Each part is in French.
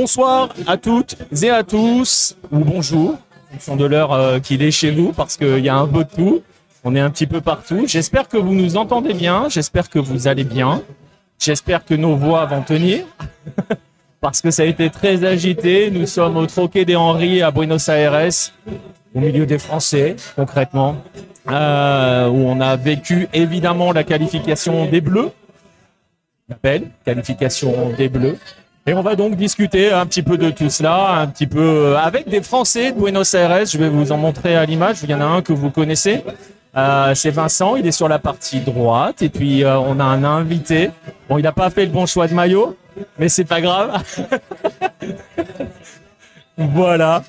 Bonsoir à toutes et à tous, ou bonjour, en fonction de l'heure euh, qu'il est chez vous, parce qu'il y a un peu de tout. On est un petit peu partout. J'espère que vous nous entendez bien, j'espère que vous allez bien, j'espère que nos voix vont tenir, parce que ça a été très agité. Nous sommes au Troquet des Henry à Buenos Aires, au milieu des Français, concrètement, euh, où on a vécu évidemment la qualification des Bleus, l'appel, qualification des Bleus. Et on va donc discuter un petit peu de tout cela, un petit peu euh, avec des Français de Buenos Aires. Je vais vous en montrer à l'image. Il y en a un que vous connaissez. Euh, c'est Vincent, il est sur la partie droite. Et puis euh, on a un invité. Bon, il n'a pas fait le bon choix de maillot, mais c'est pas grave. voilà.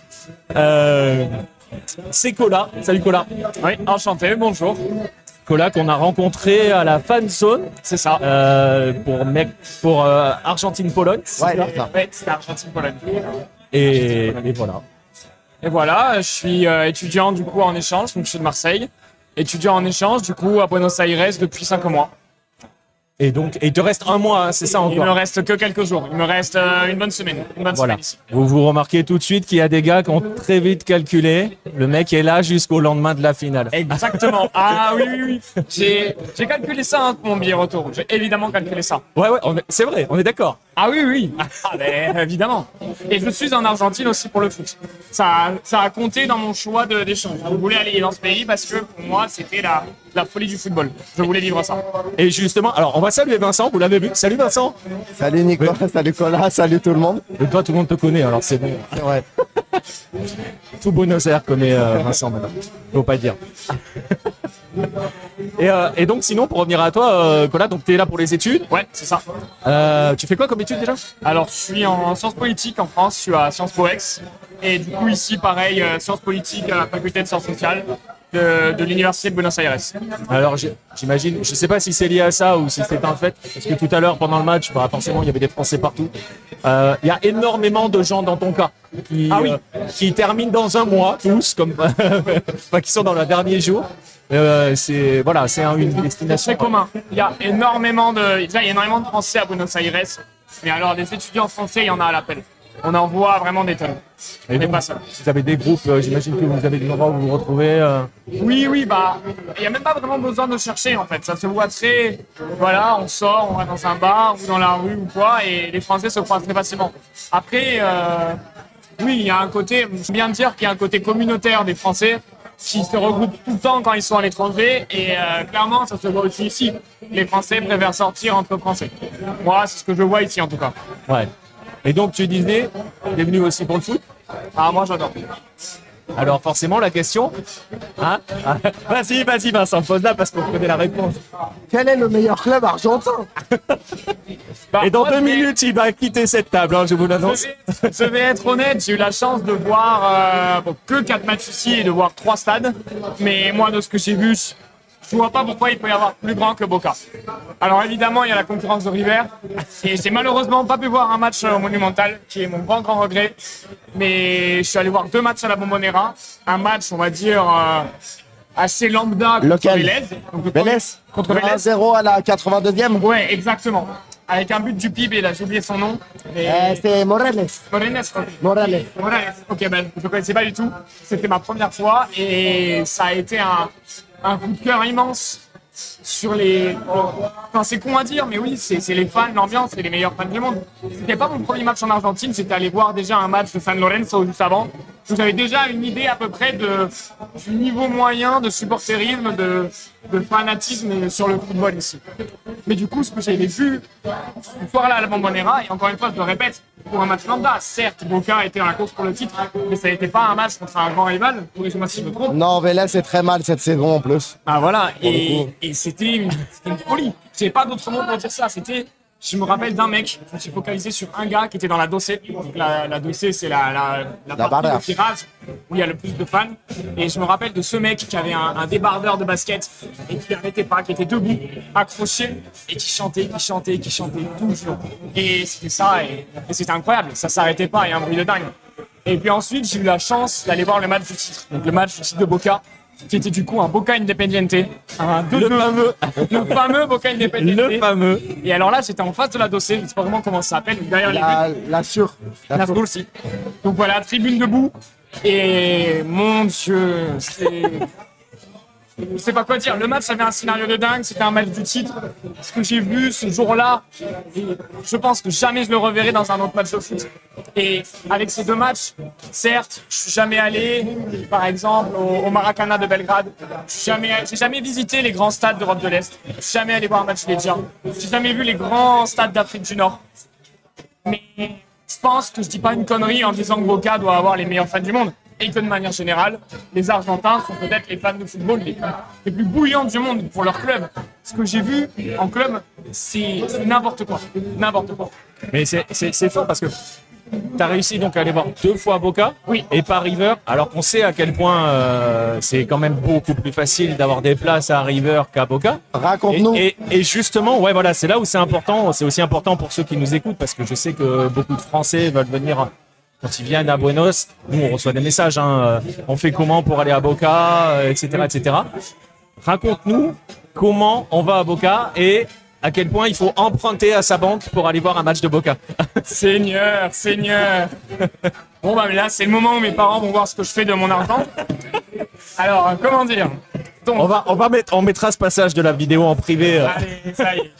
C'est Cola. Salut Cola. Oui, enchanté, bonjour. Cola qu'on a rencontré à la fan zone. C'est ça. Euh, pour mec, pour euh, Argentine-Pologne. c'est Ouais, ça c'est ça. Ouais, c'était Argentine-Pologne. Et, et voilà. Et voilà, je suis euh, étudiant du coup en échange, donc je suis de Marseille. Étudiant en échange du coup à Buenos Aires depuis 5 mois. Et donc, et il te reste un mois, hein, c'est ça Il me encore. reste que quelques jours. Il me reste euh, une bonne semaine. Une bonne Voilà. semaine ici. Vous vous remarquez tout de suite qu'il y a des gars qui ont très vite calculé. Le mec est là jusqu'au lendemain de la finale. Exactement. Ah oui, oui, oui. J'ai calculé ça hein, pour mon billet retour. J'ai évidemment calculé ça. Ouais, ouais, c'est vrai, on est d'accord. Ah oui, oui. Ah, ben, évidemment. Et je suis en Argentine aussi pour le foot. Ça, ça a compté dans mon choix de- d'échange. Je voulais aller dans ce pays parce que pour moi, c'était la, la folie du football. Je voulais vivre ça. Et justement, alors on va saluer Vincent, vous l'avez vu. Salut Vincent. Salut Nicolas, salut Colas, salut tout le monde. Et toi, tout le monde te connaît, alors c'est bon. C'est vrai. Tout Buenos Aires connaît euh, Vincent maintenant. Faut pas dire. Et, euh, et donc, sinon, pour revenir à toi, euh, Cola, donc tu es là pour les études. Ouais, c'est ça. Euh, tu fais quoi comme études déjà? Alors, je suis en sciences politiques en France, je suis à Sciences Po Ex. Et du coup, ici, pareil, euh, sciences politiques à la faculté de sciences sociales de, de l'Université de Buenos Aires. Alors j'imagine, je sais pas si c'est lié à ça ou si c'est un fait, parce que tout à l'heure pendant le match, bah, forcément il y avait des Français partout. Euh, Il y a énormément de gens dans ton cas qui, Ah oui. euh, qui terminent dans un mois, tous, comme enfin, qui sont dans le dernier jour. Euh, c'est voilà, c'est un- une destination C'est commun. Il y a énormément de, déjà, il y a énormément de Français à Buenos Aires. Mais alors, des étudiants français, il y en a à l'appel. On en voit vraiment des tonnes. Et On n'est pas seul. Vous avez des groupes, euh, j'imagine que vous avez des endroits où vous vous retrouvez. euh, Oui, oui, bah, il n'y a même pas vraiment besoin de chercher en fait. Ça se voit très. Voilà, on sort, on va dans un bar ou dans la rue ou quoi, et les Français se croisent très facilement. Après, euh, oui, il y a un côté, je bien dire qu'il y a un côté communautaire des Français qui se regroupent tout le temps quand ils sont à l'étranger, et euh, clairement, ça se voit aussi ici. Les Français préfèrent sortir entre Français. Moi, c'est ce que je vois ici en tout cas. Ouais. Et donc tu disais, tu es venu aussi pour le foot? Ah, moi j'adore. Alors forcément la question, hein Ah, Vas-y, vas-y Vincent, pose-la parce qu'on connaît la réponse. Quel est le meilleur club argentin Bah, Et dans deux minutes, il va quitter cette table, hein, je vous l'annonce. Je vais, je vais être honnête, j'ai eu la chance de voir euh, bon, que 4 matchs ici et de voir 3 stades. Mais moi, de ce que j'ai vu, je vois pas pourquoi il peut y avoir plus grand que Boca. Alors évidemment, il y a la concurrence de River. Et j'ai malheureusement pas pu voir un match euh, au Monumental, qui est mon grand grand regret. Mais je suis allé voir deux matchs à la Bombonera. Un match, on va dire, euh, assez lambda contre Vélez. Vélez Contre Vélez. 1-0 à la 82e Ouais, exactement. Avec un but du PIB, là j'ai oublié son nom. Et... Euh, C'est Morales. Morales. Morales. Ok, ben, je ne connaissais pas du tout. C'était ma première fois et ça a été un, un coup de cœur immense sur les. Enfin, c'est con à dire, mais oui, c'est les fans, l'ambiance, c'est les meilleurs fans du monde. C'était pas mon premier match en Argentine, j'étais allé voir déjà un match de San Lorenzo juste avant. J'avais déjà une idée à peu près de, du niveau moyen de supporterisme, de, de fanatisme sur le football ici. Mais du coup, ce que j'avais vu ce soir-là à la Bombonera, et encore une fois, je le répète, pour un match lambda, certes, Boca était dans la course pour le titre, mais ça n'était pas un match contre un grand rival, corrigez-moi si je me trompe. Non, Vélez c'est très mal cette saison en plus. Ah voilà, et, c'était une, une folie. J'ai pas d'autre mot pour dire ça. C'était, je me rappelle d'un mec, je me suis focalisé sur un gars qui était dans la dossée. Donc la, la dossée, c'est la, la, la, partie barrière. de tirage où il y a le plus de fans. Et je me rappelle de ce mec qui avait un, un débardeur de basket et qui n'arrêtait pas, qui était debout, accroché et qui chantait, qui chantait, qui chantait toujours. Et c'était ça, et, et c'était incroyable. Ça s'arrêtait pas, il y a un bruit de dingue. Et puis ensuite, j'ai eu la chance d'aller voir le match du titre. Donc le match du titre de Boca. Qui était du coup un Boca Independiente, un 2-2, Le fameux, le fameux Boca Independiente. le fameux. Et alors là, j'étais en face de la dossée, je sais pas vraiment comment ça s'appelle, derrière les buts. La, la sûre. La La. Donc voilà, tribune debout. Et mon Dieu, c'est. Je sais pas quoi dire. Le match avait un scénario de dingue. C'était un match du titre. Ce que j'ai vu ce jour-là, je pense que jamais je le reverrai dans un autre match de foot. Et avec ces deux matchs, certes, je suis jamais allé, par exemple, au, au Maracana de Belgrade. Je suis jamais, jamais visité les grands stades d'Europe de l'Est. Je suis jamais allé voir un match Legia. J'ai jamais vu les grands stades d'Afrique du Nord. Mais je pense que je dis pas une connerie en disant que Boca doit avoir les meilleurs fans du monde. Et que de manière générale, les Argentins sont peut-être les fans de football les plus, les plus bouillants du monde pour leur club. Ce que j'ai vu en club, c'est n'importe quoi. N'importe quoi. Mais c'est- fort parce que tu as réussi donc à aller voir deux fois Boca Oui. et pas River, alors qu'on sait à quel point euh, c'est quand même beaucoup plus facile d'avoir des places à River qu'à Boca. Et, Raconte-nous. et- et justement, ouais, voilà, c'est là où c'est important. C'est aussi important pour ceux qui nous écoutent parce que je sais que beaucoup de Français veulent venir quand ils viennent à Buenos. Nous, on reçoit des messages. hein, euh, on fait comment pour aller à Boca, euh, etc., etc. Raconte-nous comment on va à Boca et à quel point il faut emprunter à sa banque pour aller voir un match de Boca. Seigneur, Seigneur. Bon bah là, c'est le moment où mes parents vont voir ce que je fais de mon argent. Alors, euh, comment dire? On va, on va mettre, on mettra ce passage de la vidéo en privé. euh. Allez, ça y est.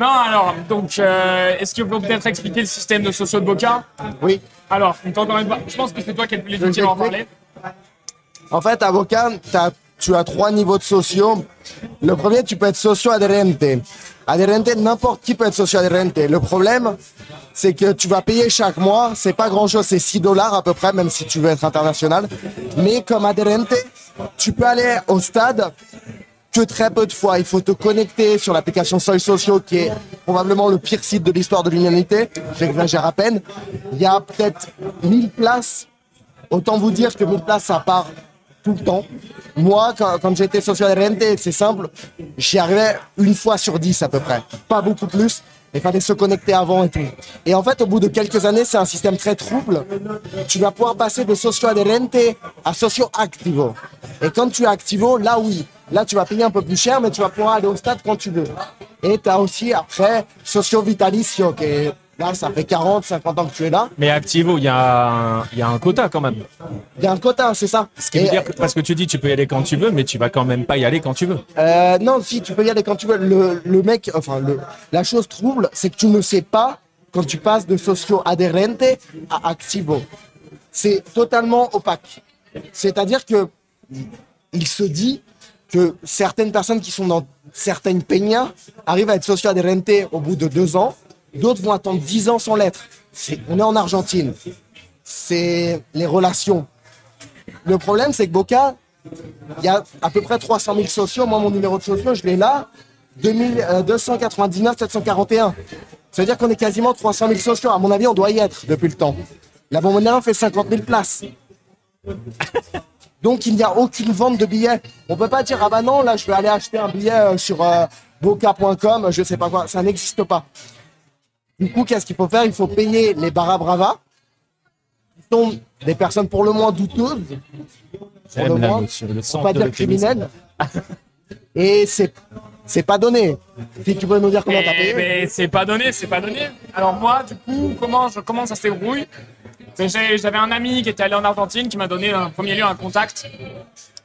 Non, alors, donc, euh, est-ce que vous pouvez peut-être expliquer le système de socio de Boca? Oui. Alors, donc, encore une fois, je pense que c'est toi qui es le plus légitime à en parler. En fait, avocat, t'as- tu as trois niveaux de sociaux. Le premier, tu peux être socio-adhérente. Adhérente, n'importe qui peut être socio-adhérente. Le problème, c'est que tu vas payer chaque mois. C'est pas grand chose, c'est 6 dollars à peu près, même si tu veux être international. Mais comme adhérente, tu peux aller au stade que très peu de fois. Il faut te connecter sur l'application Soy Socio, qui est probablement le pire site de l'histoire de l'humanité. J'exagère à peine. Il y a peut-être 1000 places Autant vous dire que 1000 places, ça part tout le temps. Moi, quand, j'étais social RNT, c'est simple, j'y arrivais une fois sur 10 à peu près. Pas beaucoup plus. Il fallait se connecter avant et tout. Et en fait, au bout de quelques années, c'est un système très trouble. Tu vas pouvoir passer de socio adherente à socio activo. Et quand tu es activo, là oui, là tu vas payer un peu plus cher, mais tu vas pouvoir aller au stade quand tu veux. Et tu as aussi après socio vitalicio, qui est là, ça fait 40, 50 ans que tu es là. Mais Activo, il y, a un- il y a un quota quand même. Il y a un quota, c'est ça. Ce qui veut dire que, parce que tu dis tu peux y aller quand tu veux, mais tu vas quand même pas y aller quand tu veux. Euh, non, si, tu peux y aller quand tu veux. Le, le mec, enfin, le, la chose trouble, c'est que tu ne sais pas quand tu passes de socio adherente à activo. C'est totalement opaque. C'est-à-dire que il se dit que certaines personnes qui sont dans certaines peñas arrivent à être socio adherente au bout de deux ans. D'autres vont attendre dix ans sans l'être. C'est- On est en Argentine. C'est les relations. Le problème, c'est que Boca, il y a à peu près 300 000 sociaux. Moi, mon numéro de sociaux, je l'ai là. 2000, euh, 299 741. Ça veut dire qu'on est quasiment 300 000 sociaux. À mon avis, on doit y être depuis le temps. La Bombonera fait 50 000 places. Donc, il n'y a aucune vente de billets. On peut pas dire, ah bah non, là, je vais aller acheter un billet euh, sur euh, boca.com, je sais pas quoi. Ça n'existe pas. Du coup, qu'est-ce qu'il faut faire? Il faut payer les Barra Brava, qui sont des personnes pour le moins douteuses. Pour le moins, pour pas de dire l'euphémisme. criminel. Et c'est c'est pas donné. Si tu peux nous dire combien t'as Eh payé? ben, c'est pas donné, c'est pas donné. Alors moi, du coup, comment, je, comment ça se débrouille? Ben, j'ai- J'avais un ami qui était allé en Argentine qui m'a donné en premier lieu un contact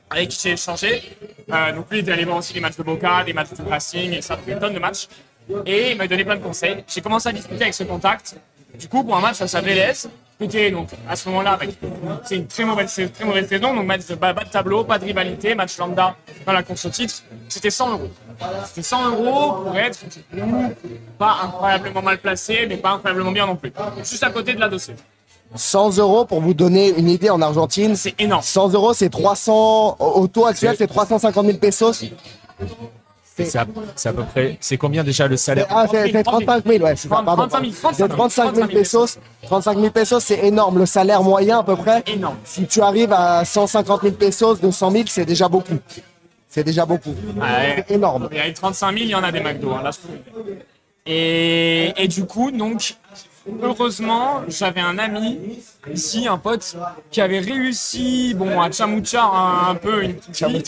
avec qui j'ai échangé. Euh, donc lui, il était allé voir aussi des matchs de Boca, des matchs de Racing, et ça, une tonne de matchs. Et il m'a donné plein de conseils. J'ai commencé à discuter avec ce contact. Du coup, pour un match face à Vélez, c'était donc à ce moment-là, c'est une très mauvaise, une très mauvaise saison, donc match de bas, bas de tableau, pas de rivalité, match lambda dans la course au titre. C'était 100 euros. C'était 100 euros pour être pas incroyablement mal placé, mais pas incroyablement bien non plus. Juste à côté de la dossier. 100 euros pour vous donner une idée en Argentine. C'est énorme. 100 euros, c'est 300. Au taux actuel, c'est 350 000 pesos. C'est à, peu près. C'est combien déjà le salaire? Ah, c'est c'est 35 000, ouais, c'est ça, pardon. 35 000, C'est 35 000 35 000 pesos. 35 000 pesos, c'est énorme. Le salaire moyen, à peu près. Énorme. Si tu arrives à 150 000 pesos, 200 000, c'est déjà beaucoup. C'est déjà beaucoup. Ouais. C'est énorme. Il y a 35 000, il y en a des McDo. hein, là, je et, et du coup, donc, heureusement, j'avais un ami ici, un pote, qui avait réussi, bon, à chamouchar un, un peu une petite fille.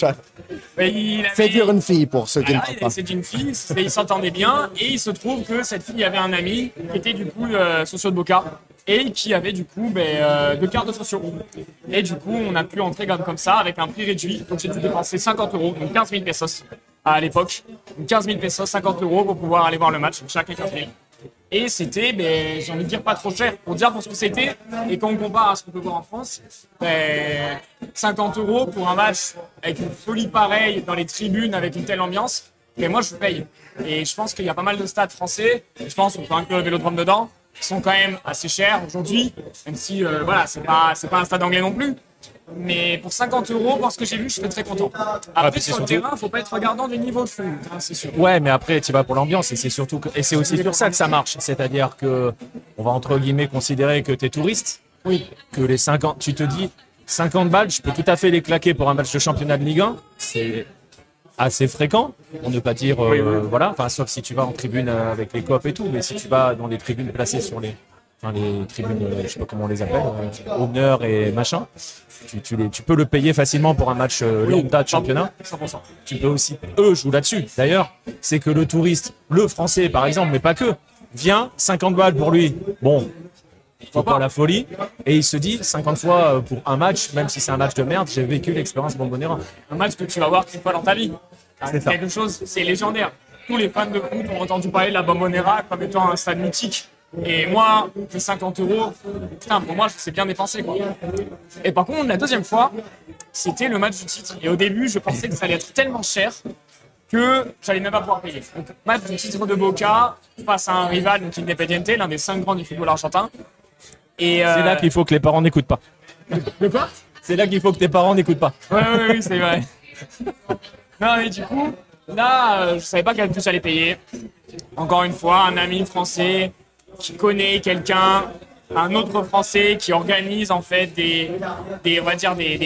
Avait- Séduire une fille pour ceux qui ne savent pas. c'est une fille, c'est- ils s'entendaient bien, et il se trouve que cette fille avait un ami qui était du coup euh, socio de Boca, et qui avait du coup ben, euh, deux cartes de sociaux. Et du coup, on a pu entrer comme, comme ça avec un prix réduit. Donc j'ai dû dépenser 50 euros, donc 15 000 pesos à l'époque. Donc 15 000 pesos, 50 euros pour pouvoir aller voir le match, chacun 15 000. Et c'était, ben, j'ai envie de dire, pas trop cher. Pour dire pour ce que c'était, et quand on compare à ce qu'on peut voir en France, ben, 50 euros pour un match avec une folie pareille dans les tribunes, avec une telle ambiance, mais moi je paye. Et je pense qu'il y a pas mal de stades français, je pense qu'on peut inclure le vélodrome dedans, qui sont quand même assez chers aujourd'hui, même si euh, voilà, c'est pas, pas un stade anglais non plus. Mais pour 50 euros, pour ce que j'ai vu, je suis très content. Après, puis c'est sur le surtout- terrain, faut pas être regardant du niveau de fond, hein, c'est sûr. Ouais, mais après, tu vas pour l'ambiance et c'est surtout que- et c'est aussi sur ça que ça marche. C'est-à-dire que on va entre guillemets considérer que tu es touriste, Oui. que les 50, tu te dis 50 balles, je peux tout à fait les claquer pour un match de championnat de Ligue 1. C'est assez fréquent, pour ne pas dire euh, Oui, oui. voilà, enfin sauf si tu vas en tribune euh, avec les copes et tout, mais si tu vas dans les tribunes placées sur les enfin les tribunes, euh, je sais pas comment on les appelle, euh, honneur et machin, tu, tu, les, tu peux le payer facilement pour un match euh, lambda de championnat 100%. tu peux aussi, eux jouent là-dessus. D'ailleurs, c'est que le touriste, le français par exemple, mais pas que, vient 50 balles pour lui. Bon, faut pas la folie. Et il se dit 50 fois euh, pour un match, même si c'est un match de merde, j'ai vécu l'expérience Bombonera. un match que tu vas voir qu'une fois dans ta vie. C'est quelque chose, c'est légendaire. Tous les fans de foot ont entendu parler de la Bombonera comme étant un stade mythique. Et moi, j'ai 50 euros. Putain, pour moi, c'est bien dépensé, quoi. Et par contre, la deuxième fois, c'était le match du titre. Et au début, je pensais que ça allait être tellement cher que j'allais même pas pouvoir payer. Donc, match du titre de Boca face à un rival, donc Independiente, l'un des cinq grands du football argentin. Et C'est là qu'il faut que les parents n'écoutent pas. De quoi? C'est là qu'il faut que tes parents n'écoutent pas. Ouais, ouais, oui, c'est vrai. non, mais du coup, là, euh, je savais pas quel prix j'allais payer. Encore une fois, un ami français qui connaît quelqu'un, un autre français qui organise en fait des, des on va dire des,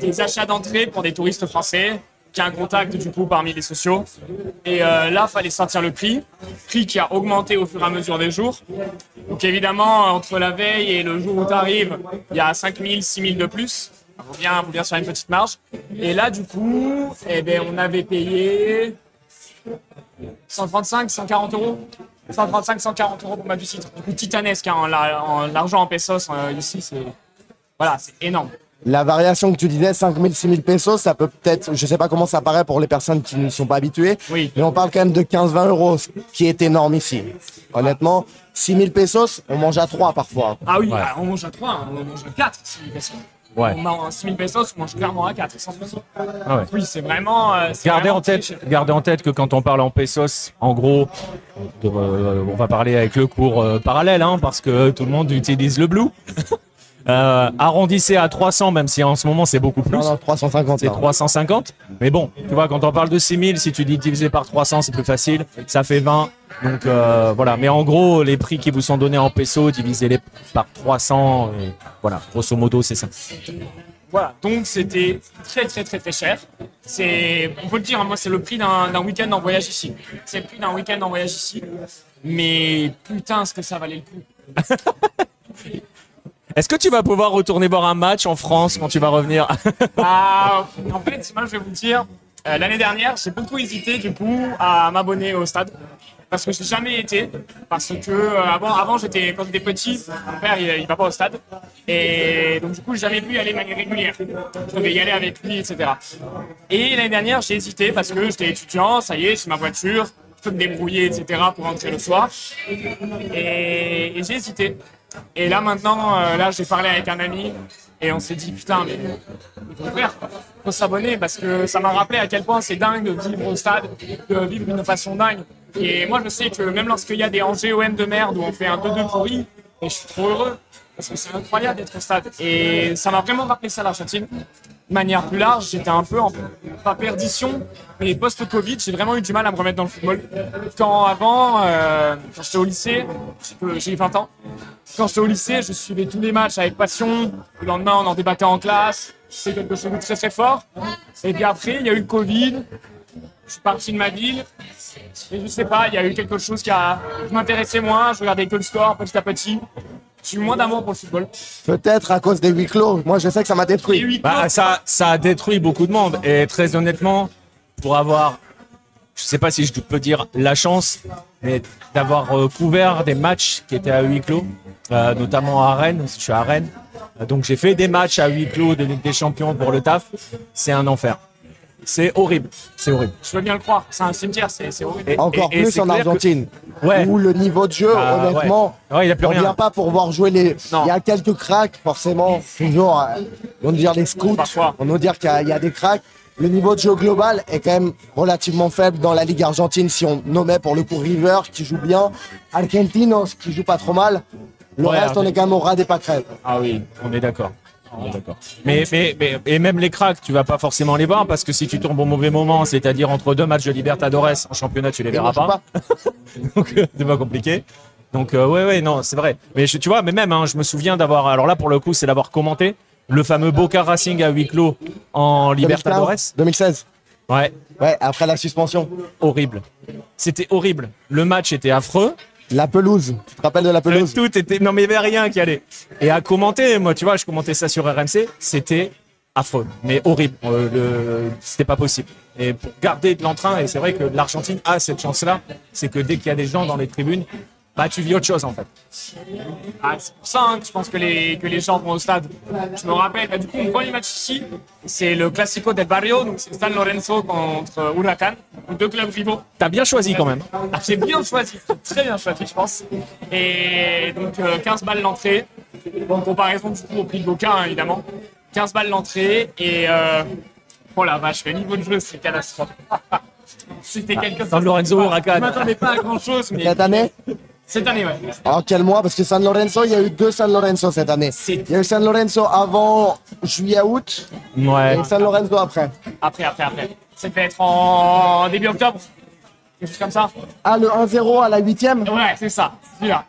des, achats d'entrée pour des touristes français, qui a un contact du coup parmi les sociaux. Et euh, là, fallait sortir le prix, prix qui a augmenté au fur et à mesure des jours. Donc évidemment, entre la veille et le jour où tu arrives, il y a 5000, 6000 de plus. Faut bien, faut bien sur une petite marge. Et là, du coup, eh ben, on avait payé 135, 140 euros. 135, 140 euros pour ma du titre. Du coup, titanesque, hein, en la- en l'argent en pesos euh, ici, c'est voilà, c'est énorme. La variation que tu disais, 5 000, 6 000 pesos, ça peut peut-être, je sais pas comment ça paraît pour les personnes qui ne sont pas habituées, Oui. mais on parle quand même de 15-20 euros, ce qui est énorme ici. Honnêtement, 6 000 pesos, on mange à 3 parfois. Ah oui, Ouais. ah, on mange à 3, hein, on mange à 4, 6 000 pesos. Ouais. On mange 6 000 pesos, on mange clairement à 4, sans souci. Ah ouais. Oui, c'est vraiment. euh, Gardez vraiment en tête, gardez en tête que quand on parle en pesos, en gros, euh, on va parler avec le cours euh, parallèle, hein, parce que tout le monde utilise le blue. Euh, arrondissez à 300, même si en ce moment c'est beaucoup plus. Non, non, 350. c'est là. 350. Mais bon, tu vois, quand on parle de 6000, si tu dis divisé par 300, c'est plus facile. Ça fait 20. Donc euh, voilà. Mais en gros, les prix qui vous sont donnés en pesos, divisez-les par 300. et voilà, grosso modo, c'est ça. Voilà, donc c'était très très très très cher. C'est, on peut le dire, hein, moi c'est le prix d'un d'un week-end en voyage ici. C'est le prix d'un week-end en voyage ici. Mais putain, ce que ça valait le coup? Est-ce que tu vas pouvoir retourner voir un match en France quand tu vas revenir Ah, en fait, moi je vais vous dire, euh, l'année dernière, j'ai beaucoup hésité du coup à m'abonner au stade. Parce que je n'ai jamais été. Parce que euh, avant, avant j'étais, quand j'étais petit, mon père il, va pas au stade. Et donc du coup, j'ai jamais pu y aller de manière régulière. Je devais y aller avec lui, etc. Et l'année dernière, j'ai hésité parce que j'étais étudiant, ça y est, j'ai ma voiture, je peux me débrouiller, etc. pour rentrer le soir. Et j'ai hésité. Et là maintenant, euh, là j'ai parlé avec un ami et on s'est dit putain mais il faut faire, faut s'abonner parce que ça m'a rappelé à quel point c'est dingue de vivre au stade, de vivre d'une façon dingue. Et moi je sais que même lorsqu'il y a des Angers OM de merde où on fait un 2-2 pourri, et je suis trop heureux parce que c'est incroyable d'être au stade. Et ça m'a vraiment rappelé ça l'Argentine. De manière plus large, j'étais un peu en pas perdition, mais post-Covid, j'ai vraiment eu du mal à me remettre dans le football. Quand avant, euh, quand j'étais au lycée, j'ai- eu 20 ans, quand j'étais au lycée, je suivais tous les matchs avec passion. Le lendemain, on en débattait en classe. C'est quelque chose de très très fort. Et puis après, il y a eu le Covid. je suis parti de ma ville. Et je sais pas, il y a eu quelque chose qui, a, m'intéressait moins. Je regardais que le score petit à petit. J'ai eu moins d'amour pour le football. Peut-être à cause des huis clos. Moi, je sais que ça m'a détruit. Bah, clos, ça, ça a détruit beaucoup de monde. Et très honnêtement, pour avoir, je sais pas si je peux dire la chance, mais d'avoir euh, couvert des matchs qui étaient à huis clos, euh, notamment à Rennes, je suis à Rennes. Euh, Donc j'ai fait des matchs à huis clos de Ligue des Champions pour le taf. C'est un enfer. C'est horrible. C'est horrible. je veux bien le croire. C'est un cimetière, c'est horrible. Encore et- et plus en que- Argentine, Ouais. où le niveau de jeu, Bah, honnêtement, ouais. Ouais, il y a plus on rien. vient pas pour voir jouer les. Non. Il y a quelques cracks, forcément, toujours. euh, On va dire les scouts, Parfois. on va dire qu'il y, a- il y a des cracks. Le niveau de jeu global est quand même relativement faible dans la Ligue argentine si on nommait pour le coup River qui joue bien, Argentinos qui joue pas trop mal. Le reste, on est quand même au ras des pâquerettes. Ah oui, on est d'accord. D'accord. Mais, mais, mais, et même les cracks, tu vas pas forcément les voir parce que si tu tombes au mauvais moment, c'est-à-dire entre deux matchs de Libertadores en championnat, tu les verras pas. Donc euh, c'est pas compliqué. Donc euh, ouais, ouais, non, c'est vrai. Mais je- tu vois, mais même, hein, je me souviens d'avoir, alors là pour le coup, c'est d'avoir commenté le fameux Boca Racing à huis clos en Libertadores. 2015, 2016. Ouais, Ouais, après la suspension. horrible. C'était horrible. Le match était affreux. La pelouse. Tu te rappelles de la pelouse tout était. Non, mais il n'y avait rien qui allait. Et à commenter, moi, tu vois, je commentais ça sur RMC, c'était affreux, mais horrible. Euh, le... C'était pas possible. Et pour garder de l'entrain, et c'est vrai que l'Argentine a cette chance-là, c'est que dès qu'il y a des gens dans les tribunes, bah, tu vis autre chose en fait. Ah, c'est pour ça hein, que je pense que les, que les gens vont au stade. Je me rappelle, bah, du coup, mon premier match ici, c'est le Classico del Barrio, donc c'est San Lorenzo contre Huracan, deux clubs rivaux. T'as bien choisi quand même. Ah, J'ai bien choisi, très bien choisi, je pense. Et donc, euh, 15 balles l'entrée. En comparaison, du coup, au prix de Boca, hein, évidemment. 15 balles l'entrée. Et euh, oh la vache, le niveau de jeu, c'est catastrophe. C'était quelque chose. San Lorenzo, Je Huracan. m'attendais pas à grand chose, mais Cette année ouais. En quel mois Parce que San Lorenzo, il y a eu deux San Lorenzo cette année. Il y a eu San Lorenzo avant juillet-août Ouais. et San Lorenzo après. Après, après, après. Ça devait être en début octobre. Quelque chose comme ça. Ah, le 1-0 à la huitième, Ouais, c'est ça. Celui-là.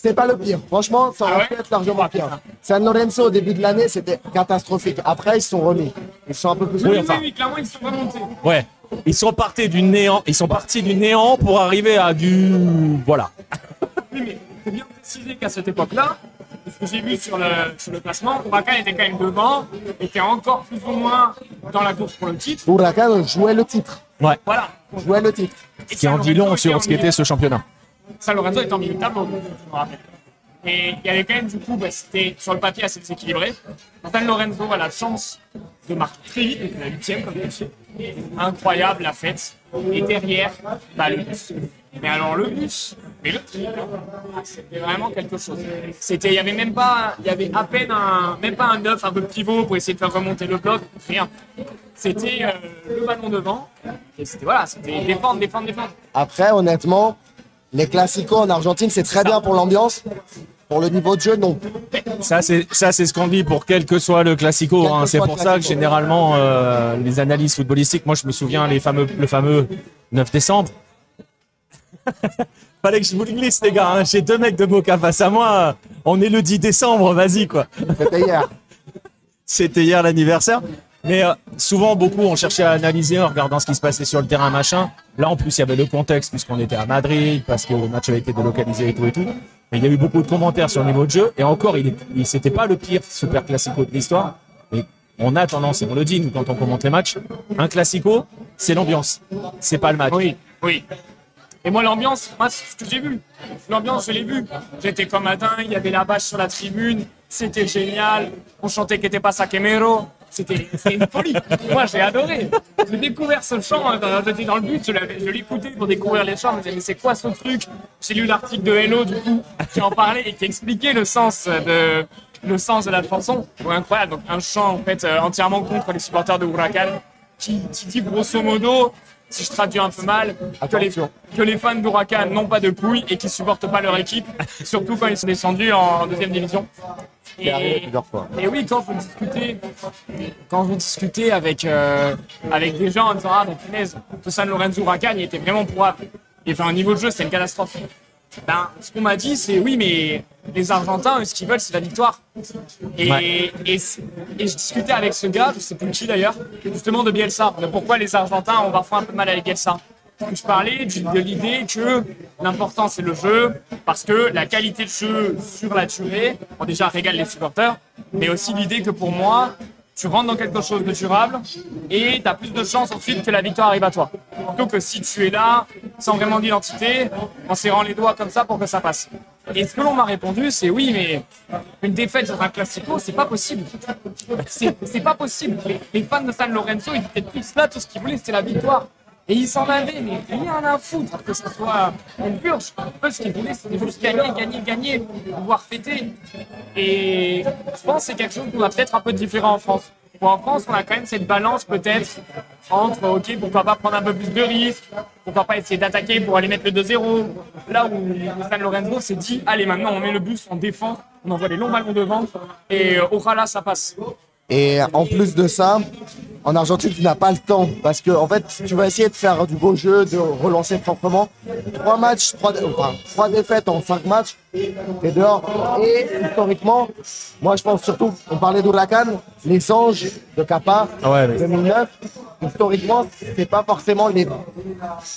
C'est pas le pire. Franchement, ça aurait Ah ouais pu être largement pire. San Lorenzo, au début de l'année, c'était catastrophique. Après, ils se sont remis. Ils sont un peu plus... Oui, enfin. clairement, ils sont remontés. Ouais. Ils sont partis du néant. Ils sont partis du néant pour arriver à du. Voilà. Oui, mais il faut bien préciser qu'à cette époque-là, ce que j'ai vu sur le, sur le classement, Huracan était quand même devant, était encore plus ou moins dans la course pour le titre. Huracan jouait le titre. Ouais. Voilà. Jouait le titre. Et Qui en dit long sur ce qu'était ce championnat. San Lorenzo est en milieu de tableau, je me rappelle. Et il y avait quand même, du coup, bah, c'était sur le papier assez déséquilibré. San Lorenzo a la chance de marquer très vite, donc la huitième, comme tu. Incroyable la fête. Et derrière, bah, le bus. Mais alors le bus, mais le triple, ah, c'était vraiment quelque chose. Il y avait même pas, il y avait à peine un, même pas un neuf, un peu pivot pour essayer de faire remonter le bloc, rien. C'était euh, le ballon devant, et c'était voilà, c'était défendre, défendre, défendre. Après, honnêtement, les classicos en Argentine, c'est très bien pour l'ambiance. Pour le niveau de jeu, non. Ça, c'est ça, c'est ce qu'on dit pour quel que soit le classico. Hein. C'est pour ça que généralement euh, les analyses footballistiques. Moi, je me souviens les fameux, le fameux 9 décembre. Fallait que je vous le glisse, les gars. hein. J'ai deux mecs de Boca face à moi. On est le 10 décembre. Vas-y, quoi. C'était hier. C'était hier l'anniversaire. Mais euh, souvent, beaucoup ont cherché à analyser en regardant ce qui se passait sur le terrain, machin. Là, en plus, il y avait le contexte, puisqu'on était à Madrid, parce que le match avait été délocalisé et tout et tout. Mais il y a eu beaucoup de commentaires sur le niveau de jeu. Et encore, il, il pas le pire super classico de l'histoire. Mais on a tendance, et on le dit, nous, quand on commente les matchs, un classico, c'est l'ambiance. C'est pas le match. Oui, oui. Et moi, l'ambiance, moi, ce que j'ai vu. L'ambiance, je l'ai vu. J'étais comme un il y avait la bâche sur la tribune, c'était génial. On chantait qu'était pas Sakemero. C'était une folie. moi, j'ai adoré. J'ai découvert ce chant, hein, j'étais dans le but, je l'écoutais pour découvrir les chants. Je me disais, mais c'est quoi ce truc? J'ai lu l'article de Hello, du coup, qui en parlait et qui expliquait le sens de, le sens de la chanson. Ouais, incroyable. Donc, un chant, en fait, euh, entièrement contre les supporters de Huracan, qui, qui dit grosso modo, si je traduis un peu mal, que les, Attention. que les fans d'Huracan n'ont pas de couilles et qui supportent pas leur équipe, surtout quand ils sont descendus en deuxième division. Et, plusieurs fois. et oui, quand vous discutez, quand vous discutez avec, euh, avec des gens en disant Ah, mais punaise, San Lorenzo Huracan, il était vraiment pourrable. Et enfin, au niveau de jeu, c'est une catastrophe. Ben, ce qu'on m'a dit, c'est oui, mais les Argentins, eux, ce qu'ils veulent, c'est la victoire. Et, Ouais. et, c- et je discutais avec ce gars, je sais plus qui d'ailleurs, justement de Bielsa. De pourquoi les Argentins ont parfois un peu mal avec Bielsa? Je parlais de l'idée que l'important c'est le jeu, parce que la qualité de jeu sur la durée, bon, déjà régale les supporters, mais aussi l'idée que pour moi, tu rentres dans quelque chose de durable et tu as plus de chances ensuite que la victoire arrive à toi. Plutôt que si tu es là sans vraiment d'identité, en serrant les doigts comme ça pour que ça passe. Et ce que l'on m'a répondu, c'est oui, mais une défaite dans un classico, c'est pas possible. C'est pas possible. Les, les fans de San Lorenzo, ils étaient tous là, tout ce qu'ils voulaient, c'était la victoire. Et ils s'en avaient, mais rien à foutre que ce soit une purge. Eux, ce qu'ils voulaient, c'était juste gagner, gagner, gagner, pouvoir fêter. Et je pense que c'est quelque chose qu'on a peut-être un peu différent en France. En France, on a quand même cette balance peut-être entre, ok, pourquoi pas prendre un peu plus de risques, pourquoi pas essayer d'attaquer pour aller mettre le 2-0. Là où San Lorenzo s'est dit, allez, maintenant on met le bus, on défend, on envoie les longs ballons devant, et euh, ojalá, ça passe. Et en plus de ça, en Argentine, tu n'as pas le temps. Parce que, en fait, tu vas essayer de faire du beau jeu, de relancer proprement. Trois matchs, trois, enfin, trois défaites en cinq matchs, t'es dehors. Et historiquement, moi je pense surtout, on parlait d'Huracan, les anges de Kappa, Ah ouais, mais- 2009. Historiquement, c'est pas forcément les.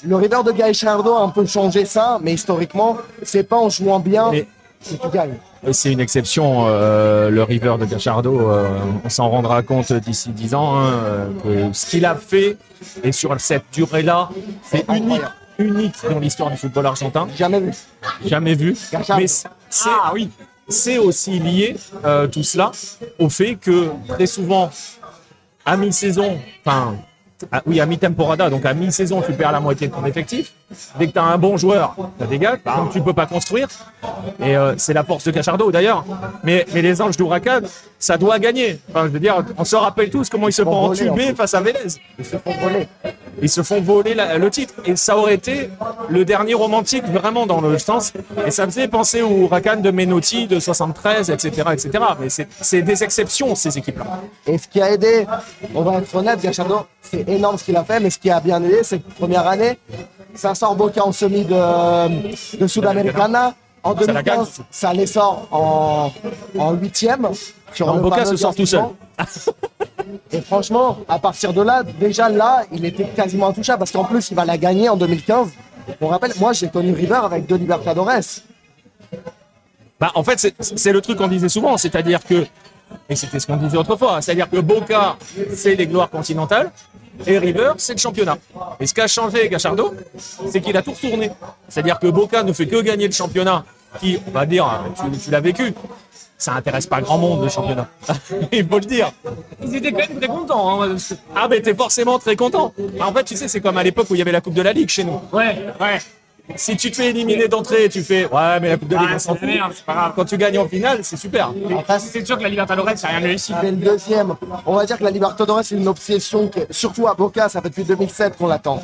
Le River de Gaichardo a un peu changé ça, mais historiquement, c'est pas en jouant bien Mais- tu gagnes. Et C'est une exception, euh, le River de Cachardo. euh, on s'en rendra compte d'ici 10 ans. hein, euh, que ce qu'il a fait, et sur cette durée-là, c'est unique, unique dans l'histoire du football argentin. Jamais vu. Jamais vu. Cachardo. Mais c'est Ah oui, c'est aussi lié, euh, tout cela, au fait que très souvent, à mi-saison, enfin, oui, à mi-temporada, donc à mi-saison, tu perds la moitié de ton effectif. Dès que tu as un bon joueur, ça dégage, donc tu peux pas construire. Et euh, c'est la force de Cachardo d'ailleurs. Mais, mais les Anges d'Huracan, ça doit gagner. Enfin, je veux dire, on se rappelle tous comment ils se font en entuber plus. face à Vélez. Ils se font voler. Ils se font voler la- le titre. Et ça aurait été le dernier romantique vraiment dans le sens. Et ça faisait penser au Huracan de Menotti de 73, etc. etc. Mais c'est des exceptions, ces équipes-là. Et ce qui a aidé, on va être honnête, Gachardo, c'est énorme ce qu'il a fait, mais ce qui a bien aidé, c'est que première année, ça sort Boca en semi de, de Sudamericana. En Ça la gagne. 2015, ça les sort en, en sur le Boca se sort tout seul. Et franchement, à partir de là, déjà là, il était quasiment intouchable parce qu'en plus, il va la gagner en 2015. On rappelle, moi, j'ai connu River avec deux Libertadores. Bah, en fait, c'est- c'est le truc qu'on disait souvent, c'est-à-dire que, et c'était ce qu'on disait autrefois, c'est-à-dire que Boca, c'est les gloires continentales, et River, c'est le championnat. Et ce qu'a changé Gachardo, c'est qu'il a tout retourné. C'est-à-dire que Boca ne fait que gagner le championnat, qui, on va dire, tu, tu l'as vécu, ça intéresse pas grand monde le championnat. Il faut le dire. ils étaient quand même très contents. hein, Ah, mais t'es forcément très content. Bah, En fait, tu sais, c'est comme à l'époque où il y avait la Coupe de la Ligue chez nous. Ouais, ouais. Si tu te fais éliminer d'entrée, tu fais, ouais, mais la Coupe de Ligue, Ah, on s'en fout. merde, pas grave. Quand tu gagnes en finale, c'est super. Après, C'est sûr que la Libertadores, c'est rien de ici. C'est le deuxième. On va dire que la Libertadores, c'est une obsession, que, surtout à Boca, ça fait depuis 2007 qu'on l'attend.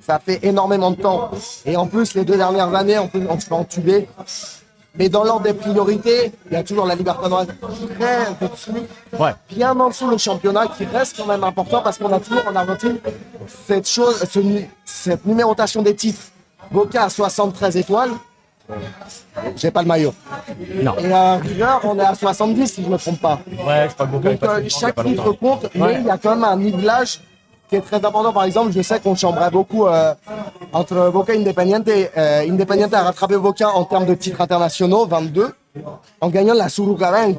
Ça fait énormément de temps. Et en plus, les deux dernières années, on, peut, on se fait entuber. Mais dans l'ordre des priorités, il y a toujours la Libertadores très au-dessus, Ouais. bien en dessous le championnat, qui reste quand même important parce qu'on a toujours en Argentine cette chose, ce cette numérotation des titres. Boca a 73 étoiles. J'ai pas le maillot. Non. Et à River, on est à 70 si je ne me trompe pas. Ouais, je crois que Boca Donc euh, chaque longtemps. compte, mais Ouais. il y a quand même un nivelage qui est très important. Par exemple, je sais qu'on chambrait beaucoup euh, entre Boca et Independiente. Euh, Independiente a rattrapé Boca en termes de titres internationaux, 22, en gagnant la Suruga Bank.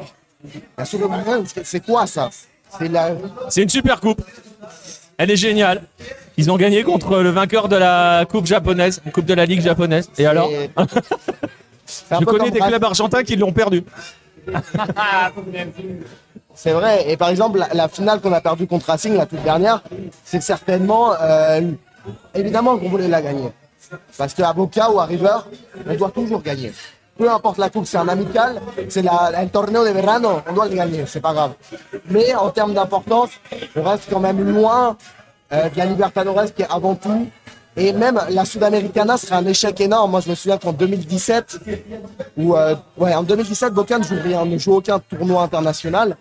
La Suruga Bank, c'est- quoi ça? C'est la... C'est une super coupe. Elle est géniale. Ils ont gagné contre le vainqueur de la coupe japonaise, coupe de la ligue japonaise. Et alors Je connais des clubs argentins qui l'ont perdu. C'est vrai. Et par exemple, la, la finale qu'on a perdue contre Racing, la toute dernière, c'est certainement, euh, évidemment qu'on voulait la gagner. Parce qu'à Boca ou à River, on doit toujours gagner. Peu importe la coupe, c'est un amical, c'est el torneo de verano, on doit le gagner, c'est pas grave. Mais en termes d'importance, on reste quand même loin euh, de la Libertadores qui est avant tout. Et même la Sudamericana serait un échec énorme. Moi, je me souviens qu'en 2017, où, euh, ouais, en 2017, Boca ne joue rien, ne joue aucun tournoi international.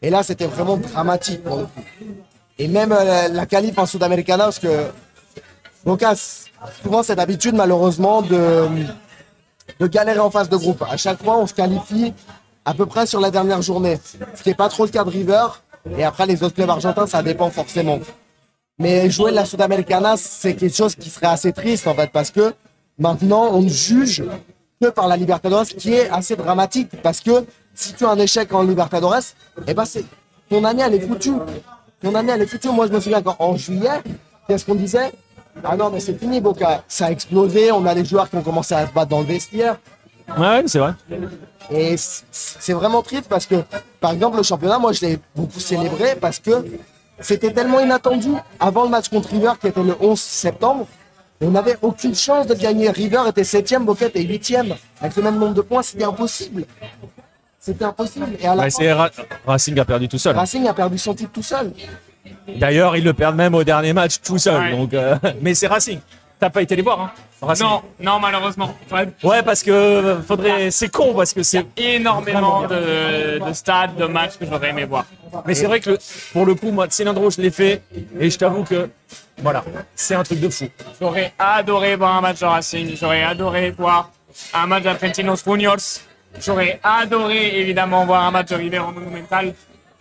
Et là, c'était vraiment dramatique pour le coup. Et même euh, la qualif en Sudamericana, parce que Boca souvent cette habitude, malheureusement, de, de galérer en phase de groupe. À chaque fois, on se qualifie à peu près sur la dernière journée. Ce qui n'est pas trop le cas de River. Et après, les autres clubs argentins, ça dépend forcément. Mais jouer la Sudamericana, c'est quelque chose qui serait assez triste en fait, parce que maintenant, on ne juge que par la Libertadores, qui est assez dramatique, parce que si tu as un échec en Libertadores, eh ben c'est ton année elle est foutue. Ton année elle est foutue. Moi, je me souviens qu'en juillet, qu'est-ce qu'on disait? Ah non, mais c'est fini, Boca. Ça a explosé. On a des joueurs qui ont commencé à se battre dans le vestiaire. Ouais, c'est vrai. Et c'est vraiment triste parce que, par exemple, le championnat, moi, je l'ai beaucoup célébré parce que c'était tellement inattendu. Avant le match contre River, qui était le 11 septembre, on n'avait aucune chance de gagner. River était 7ème, Boca était 8ème. Avec le même nombre de points, c'était impossible. C'était impossible. Et à la fin, Ra- Racing a perdu tout seul. Racing a perdu son titre tout seul. D'ailleurs, ils le perdent même au dernier match tout seul. Ouais. Donc, euh, mais c'est Racing. T'as pas été les voir, hein Racing. Non, non, malheureusement. Ouais, parce que euh, faudrait. C'est con parce que c'est. énormément de, de stades, de matchs que j'aurais aimé voir. Mais c'est vrai que le- pour le coup, moi, de Cylindro, je l'ai fait et je t'avoue que voilà, c'est un truc de fou. J'aurais adoré voir un match de Racing. J'aurais adoré voir un match d'Argentinos Juniors. J'aurais adoré évidemment voir un match de River en Monumental.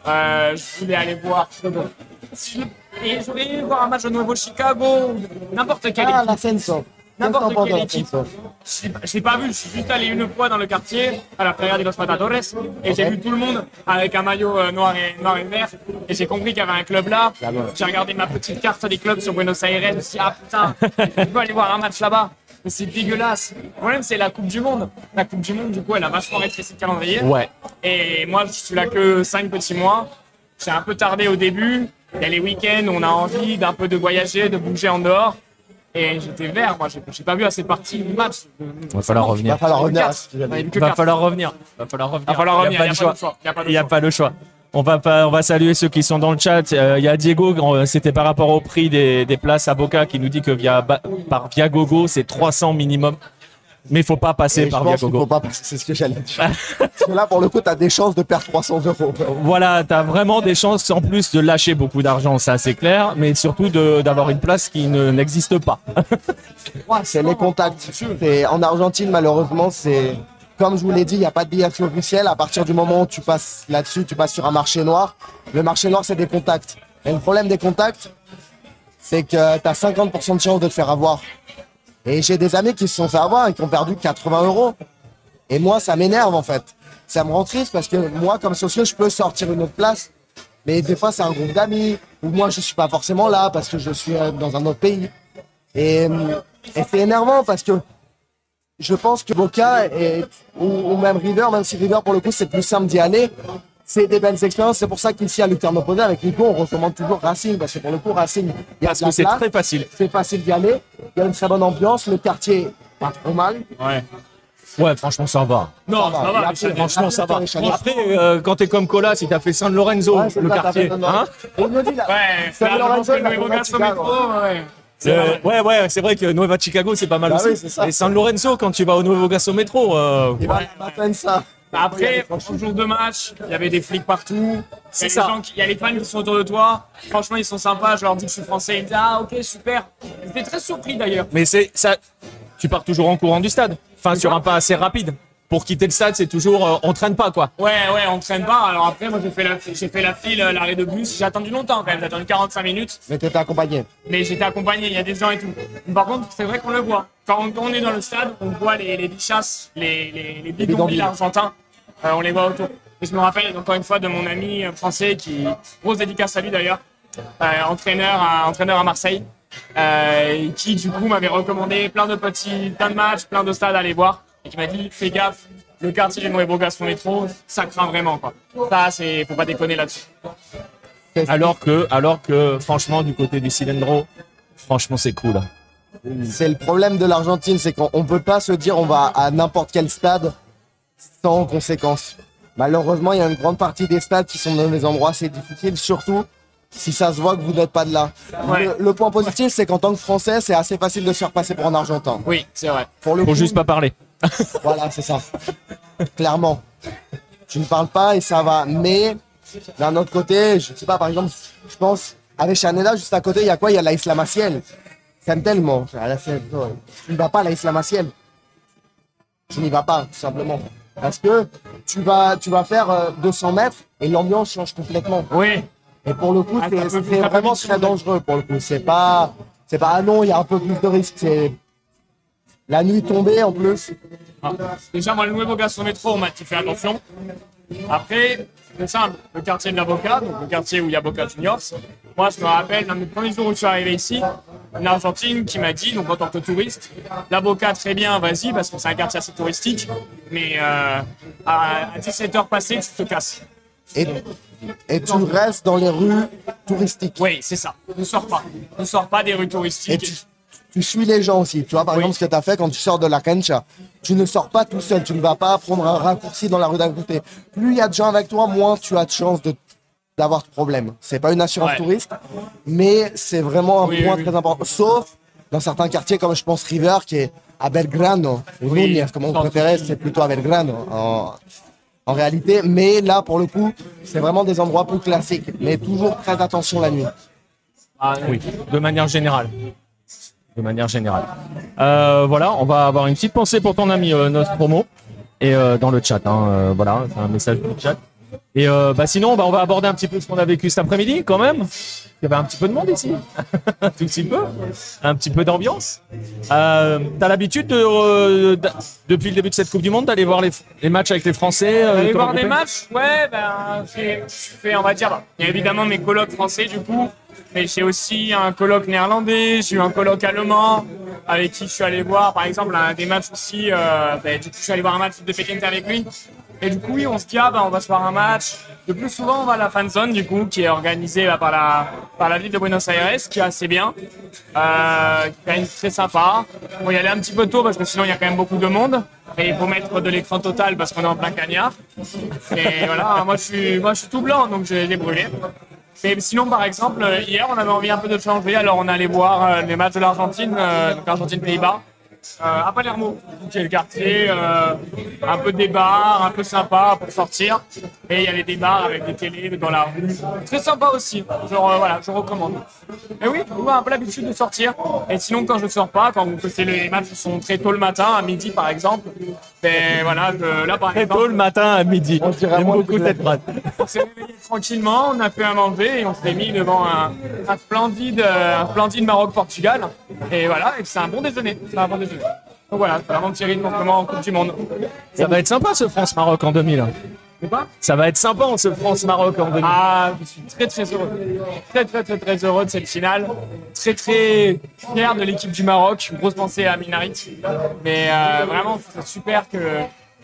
Euh, je voulais aller voir. Si je- Et j'aurais aimé voir un match de Nuevo Chicago. N'importe quelle Ah, équipe. N'importe quelle équipe. Je l'ai pas- je vu, je suis juste allé une fois dans le quartier, à la Feria de los Matadores, et j'ai vu tout le monde avec un maillot euh, noir, et, noir et vert, et j'ai compris qu'il y avait un club là. J'ai regardé ma petite carte des clubs sur Buenos Aires, je me suis dit, ah putain, je peux aller voir un match là-bas. Mais c'est dégueulasse. Le problème, c'est la Coupe du Monde. La Coupe du Monde, du coup, elle a vachement rétréci le calendrier. Ouais. Et moi, je suis là que 5 petits mois. J'ai un peu tardé au début. Il y a les week-ends, on a envie d'un peu de voyager, de bouger en dehors. Et j'étais vert, moi, j'ai j'ai pas vu assez de parties du match. Va falloir Il va revenir. falloir revenir Va falloir revenir. Va falloir revenir. Il y revenir, a pas le choix. Il n'y a pas le choix. On va, on va saluer ceux qui sont dans le chat. Euh, Il y a Diego, c'était par rapport au prix des, des places à Boca, qui nous dit que via, par Viagogo, c'est 300 minimum. Mais il faut pas passer Et je par pense qu'il Viagogo. faut pas passer, c'est ce que j'allais dire. Parce que là, pour le coup, tu as des chances de perdre 300 euros. Voilà, tu as vraiment des chances en plus de lâcher beaucoup d'argent, ça c'est clair, mais surtout de- d'avoir une place qui ne- n'existe pas. Ouais, c'est les contacts. Et en Argentine, malheureusement, c'est comme je vous l'ai dit, il n'y a pas de billetterie officielle. À partir du moment où tu passes là-dessus, tu passes sur un marché noir. Le marché noir, c'est des contacts. Et le problème des contacts, c'est que tu as 50% de chance de te faire avoir. Et j'ai des amis qui se sont fait avoir et qui ont perdu 80 euros. Et moi, ça m'énerve en fait. Ça me rend triste parce que moi, comme socio, je peux sortir une autre place. Mais des fois, c'est un groupe d'amis. Ou moi, je suis pas forcément là parce que je suis euh, dans un autre pays. Et, euh, et c'est énervant parce que je pense que Boca et, ou, ou même River, même si River pour le coup c'est plus simple d'y aller, c'est des belles expériences. C'est pour ça qu'ici à Luterno avec Nico, on recommande toujours Racing parce que pour le coup Racing, il y a Parce que c'est très facile. c'est facile d'y aller, il y a une très bonne ambiance, le quartier pas trop mal. Ouais. Ouais, franchement, ça va. Non, va, ça va, ça- plus- Franchement, ça va. Après, euh, quand t'es comme Cola, si t'as fait San Lorenzo, Ouais, le ça, quartier, fait- hein On me dit là. Ouais, peu la le. Metro, ouais. Euh, ouais, ouais, c'est vrai que Nueva Chicago, c'est pas mal Bah aussi. oui, c'est ça. Et San Lorenzo, quand tu vas au Nuevo Gaso Metro, euh, Il va ça. Bah Après, au jour de match, il y avait des flics partout. Il y, a C'est les ça. gens qui- il y a les fans qui sont autour de toi. Franchement, ils sont sympas. Je leur dis que je suis français. Ils me disent Ah, ok, super. J'étais très surpris d'ailleurs. mais c'est ça. Tu pars toujours en courant du stade. Enfin, sur un pas assez rapide. Pour quitter le stade, c'est toujours, euh, on traîne pas quoi. Ouais, ouais, on traîne pas. Alors après, moi, j'ai fait la, j'ai fait la file, euh, l'arrêt de bus. J'ai attendu longtemps quand même. J'ai attendu 45 minutes. Mais t'étais accompagné. Mais j'étais accompagné. Il y a des gens et tout. Par contre, c'est vrai qu'on le voit. Quand on, est dans le stade, on voit les, les bichasses, les, les, les bidonvilles argentins. Euh, on les voit autour. Et je me rappelle encore une fois de mon ami euh, français qui, grosse dédicace à lui d'ailleurs, euh, entraîneur, à, entraîneur à Marseille, euh, qui du coup m'avait recommandé plein de petits, plein de matchs, plein de stades à aller voir, et qui m'a dit fais gaffe, le quartier du Nuevo Gaston Métro, ça craint vraiment quoi. Ça, c'est, faut pas déconner là-dessus. Alors que, alors que, franchement, du côté du Cilindro, franchement, c'est cool. C'est le problème de l'Argentine, c'est qu'on ne peut pas se dire on va à n'importe quel stade sans conséquences. Malheureusement, il y a une grande partie des stades qui sont dans des endroits assez difficiles, surtout si ça se voit que vous n'êtes pas de là. Ouais. Le, le point positif, c'est qu'en tant que Français, c'est assez facile de se faire passer pour un Argentin. Oui, c'est vrai. Pour le Faut coup, juste pas parler. Voilà, c'est ça. Clairement. Tu ne parles pas et ça va. Mais d'un autre côté, je sais pas, par exemple, je pense, avec Chanela, juste à côté, il y a quoi? Il y a la Isla Maciel. T'aimes tellement. Tu ne vas pas à la tu n'y vas pas, tout simplement. Parce que tu vas, tu vas faire euh, 200 mètres et l'ambiance change complètement. Oui, Et pour le coup, Ah, c'est c'est vraiment très dangereux. Pour le coup, c'est pas, c'est pas, ah non, il y a un peu plus de risques. C'est la nuit tombée en plus. Ah. Déjà, moi, le Nuevo Gaston Métro, on m'a dit fais attention. Après, c'est simple, le quartier de la Boca, donc le quartier où il y a Boca Juniors. Moi, je me rappelle, l'un des premiers jours où je suis arrivé ici, une Argentine qui m'a dit, donc en tant que touriste, la Boca, très bien, vas-y, parce que c'est un quartier assez touristique, mais euh, à, 17h passées, tu te casses. Et, et tu restes dans les rues touristiques. Oui, c'est ça. Ne sors pas. Ne sors pas des rues Et touristiques. tu, tu suis les gens aussi. Tu vois, par Oui. exemple, ce que tu as fait quand tu sors de la cancha. Tu ne sors pas tout seul. Tu ne vas pas prendre un raccourci dans la rue d'à côté. Plus il y a de gens avec toi, moins tu as de chances de d'avoir de problèmes. C'est pas une assurance Ouais. touriste, mais c'est vraiment un Oui, point oui, très important. Sauf dans certains quartiers comme je pense River, qui est à Belgrano, ou Oui, Núñez, comme on préférait, c'est plutôt à Belgrano en, en réalité. Mais là, pour le coup, c'est vraiment des endroits plus classiques. Mais toujours très attention la nuit. Ah, Oui, de manière générale. De manière générale. Euh, voilà, on va avoir une petite pensée pour ton ami euh, notre promo et euh, dans le chat. hein, euh, voilà, c'est un message du chat. Et euh, bah sinon, bah, on va aborder un petit peu ce qu'on a vécu cet après-midi quand même. Il y avait un petit peu de monde ici, un tout petit peu, un petit peu d'ambiance. Euh, T'as l'habitude de, euh, depuis le début de cette Coupe du Monde d'aller voir les, les matchs avec les Français euh, Aller voir des matchs Ouais, ben, je fais, on va dire, il y a évidemment mes colocs français du coup, mais j'ai aussi un coloc néerlandais, j'ai eu un coloc allemand avec qui je suis allé voir, par exemple, un des matchs aussi. euh, ben, du coup, je suis allé voir un match de Pékin avec lui. Et du coup, oui, on se dit, ah, ben, on va se voir un match. Le plus souvent, on va à la fan zone, du coup, qui est organisée bah, par, la, par la ville de Buenos Aires, qui est assez bien, euh, qui est très sympa. Faut y aller un petit peu tôt parce que sinon, il y a quand même beaucoup de monde. Et il faut mettre de l'écran total parce qu'on est en plein cagnard. Et voilà, moi je suis, moi je suis tout blanc, donc j'ai brûlé. Et sinon, par exemple, hier, on avait envie un peu de changer, alors on allait voir euh, les matchs de l'Argentine, euh, donc Argentine-Pays-Bas, à Palermo, qui est le quartier, euh, un peu des bars, un peu sympa pour sortir. Et il y a les des bars avec des télés dans la rue. Très sympa aussi, genre euh, voilà, je recommande. Et oui, on a un peu l'habitude de sortir. Et sinon, quand je ne sors pas, quand les matchs sont très tôt le matin, à midi par exemple, ben voilà, je- là par Très exemple, tôt le matin à midi. On dirait beaucoup cette phrase. on s'est réveillé tranquillement, on a fait à manger et on s'est mis devant un, un splendide, euh, un splendide Maroc-Portugal. Et voilà, et c'est un bon déjeuner. C'est un bon déjeuner. Donc voilà, vraiment en ce moment en Coupe du Monde. Ça va être sympa ce France-Maroc en 2000. C'est pas Ça va être sympa ce France-Maroc en 2000. Ah, je suis très très heureux. Très très très très heureux de cette finale. Très très fier de l'équipe du Maroc. Grosse pensée à Minarit. Mais euh, vraiment, c'est super que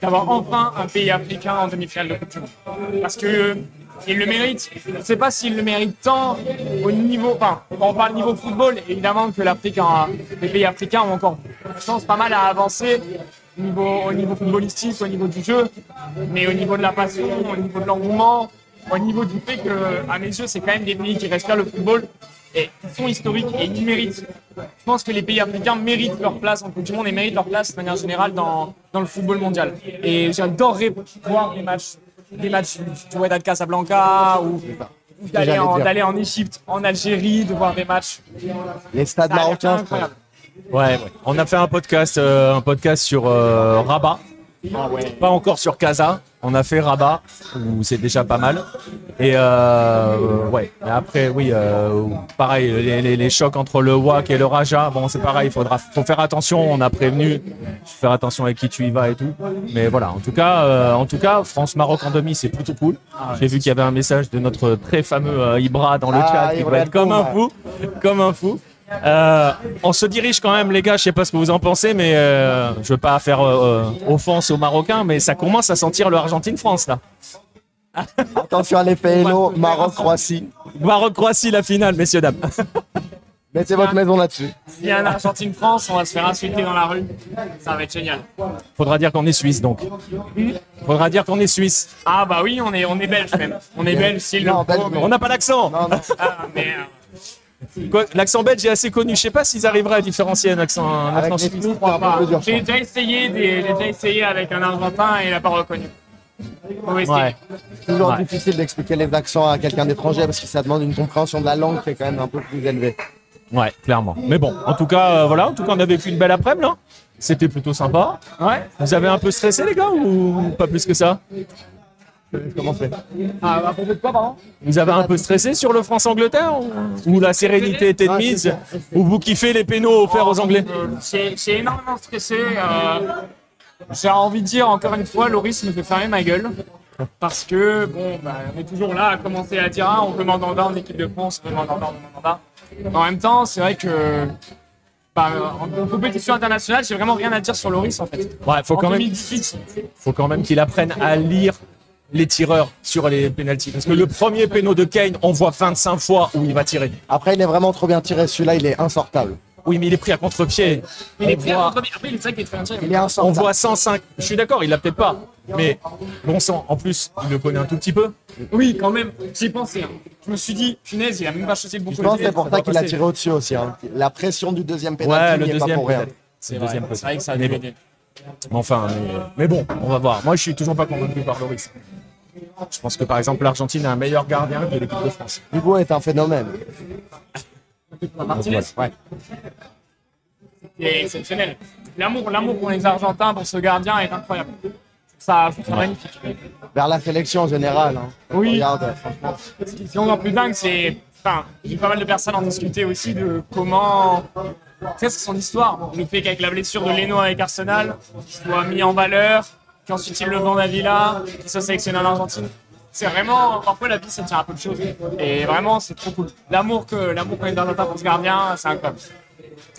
d'avoir enfin un pays africain en demi-finale de Coupe du Monde. Parce que il le mérite. Je ne sais pas s'il le mérite tant au niveau, enfin, quand on parle niveau football, évidemment que l'Afrique, les pays africains ont encore, pense, pas mal à avancer au niveau, au niveau footballistique, au niveau du jeu, mais au niveau de la passion, au niveau de l'engouement, au niveau du fait que, à mes yeux, c'est quand même des pays qui respirent le football et qui sont historiques et qui méritent. Je pense que les pays africains méritent leur place en Coupe du Monde et méritent leur place de manière générale dans, dans le football mondial. Et j'adorerais voir des matchs, des matchs du Wydad Casablanca ou d'aller en, en Égypte, en Algérie, de voir des matchs. Les stades marocains. Ouais, ouais. On a fait un podcast, euh, un podcast sur euh, Rabat. Ah ouais. Pas encore sur Casa. On a fait Rabat, où c'est déjà pas mal. Et euh, ouais. Et après, oui, euh, pareil, les, les- les chocs entre le WAC et le Raja. Bon, c'est pareil. Il faudra, faut faire attention. On a prévenu. Faire attention avec qui tu y vas et tout. Mais voilà. En tout cas, euh, en tout cas, France-Maroc en demi, c'est plutôt cool. J'ai vu qu'il y avait un message de notre très fameux Ibra dans le Ah, chat qui va être comme un fou, comme un fou. Euh, on se dirige quand même, les gars. Je sais pas ce que vous en pensez, mais euh, je veux pas faire euh, euh, offense aux Marocains, mais ça commence à sentir le Argentine-France là. attention à l'effet Hello, Maroc-Croatie. Maroc-Croatie, la finale, messieurs dames. Mettez votre maison là-dessus. S'il y a un Argentine-France, on va se faire insulter dans la rue. Ça va être génial. Faudra dire qu'on est suisse, donc. Faudra dire qu'on est suisse. Ah bah oui, on est, on est belge même. On est belge, s'il le Non, faut, belge, mais- On n'a pas d'accent. Non, non. Ah, mais, euh, L'accent belge est assez connu. Je sais pas s'ils arriveraient à différencier un accent, un accent suisse. J'ai déjà essayé des, j'ai déjà essayé avec un Argentin et il n'a pas reconnu. Ouais. C'est toujours Ouais. difficile d'expliquer les accents à quelqu'un d'étranger parce que ça demande une compréhension de la langue qui est quand même un peu plus élevée. Ouais, clairement. Mais bon, en tout cas, euh, voilà. En tout cas, on a vécu une belle après-midi, là. C'était plutôt sympa. Ouais. Vous avez un peu stressé, les gars, ou pas plus que ça? Comment fait Ah, à propos de quoi, pardon Vous avez un peu stressé sur le France-Angleterre ou, ou la sérénité était de mise Ou vous kiffez les pénaux offerts aux Anglais Euh, J'ai j'ai énormément stressé. euh, J'ai envie de dire, encore une fois, Loris me fait fermer ma gueule. Parce que, bon, bah, on est toujours là à commencer à dire, ah, on veut Mandanda en équipe de France, on veut Mandanda, on veut Mandanda. Mais En même temps, c'est vrai que, bah, en, compétition internationale, j'ai vraiment rien à dire sur Loris, en fait. Ouais, faut En quand même, 2018, faut quand même qu'il apprenne à lire les tireurs sur les pénalties. Parce que le premier péno de Kane, on voit 25 fois où il va tirer. Après, il est vraiment trop bien tiré. Celui-là, il est insortable. Oui, mais il est pris à contre-pied. il est On pris à voit- contre- Après, il est vrai qu'il est très bien tiré. Il est On insortable. voit 105. Je suis d'accord, il l'a peut-être pas. Mais bon sang, en plus, il le connaît un tout petit peu. Oui, quand même, j'y ai pensé. hein. Je me suis dit, punaise, il a même pas choisi le bon Je pense que c'est pour ça qu'il a tiré au-dessus aussi. hein. La pression du deuxième Ouais, pénalty le n'y est pas deuxième. pour rien. peut-être. C'est le deuxième vrai, c'est vrai que ça a Mais dû bon. aider. Mais Enfin, mais, mais bon, on va voir. Moi, je suis toujours pas convaincu par Loris. Je pense que par exemple, l'Argentine a un meilleur gardien que l'équipe de France. Hugo est un phénomène. Martinez Ouais. est exceptionnel. L'amour, l'amour pour les Argentins, pour ce gardien est incroyable. Ça, je trouve ça magnifique. Vers la sélection en général. hein. Oui. Regarde, franchement. Ce qui est encore plus dingue, c'est. Enfin, j'ai pas mal de personnes en discuter aussi de comment. C'est son histoire. Le fait qu'avec la blessure de Leno avec Arsenal, il soit mis en valeur, qu'ensuite il le vende à Villa, qu'il soit sélectionné en Argentine. C'est vraiment, parfois la vie ça tient un peu de choses. Et vraiment, c'est trop cool. L'amour que l'amour qu'on notre pour ce gardien, c'est incroyable.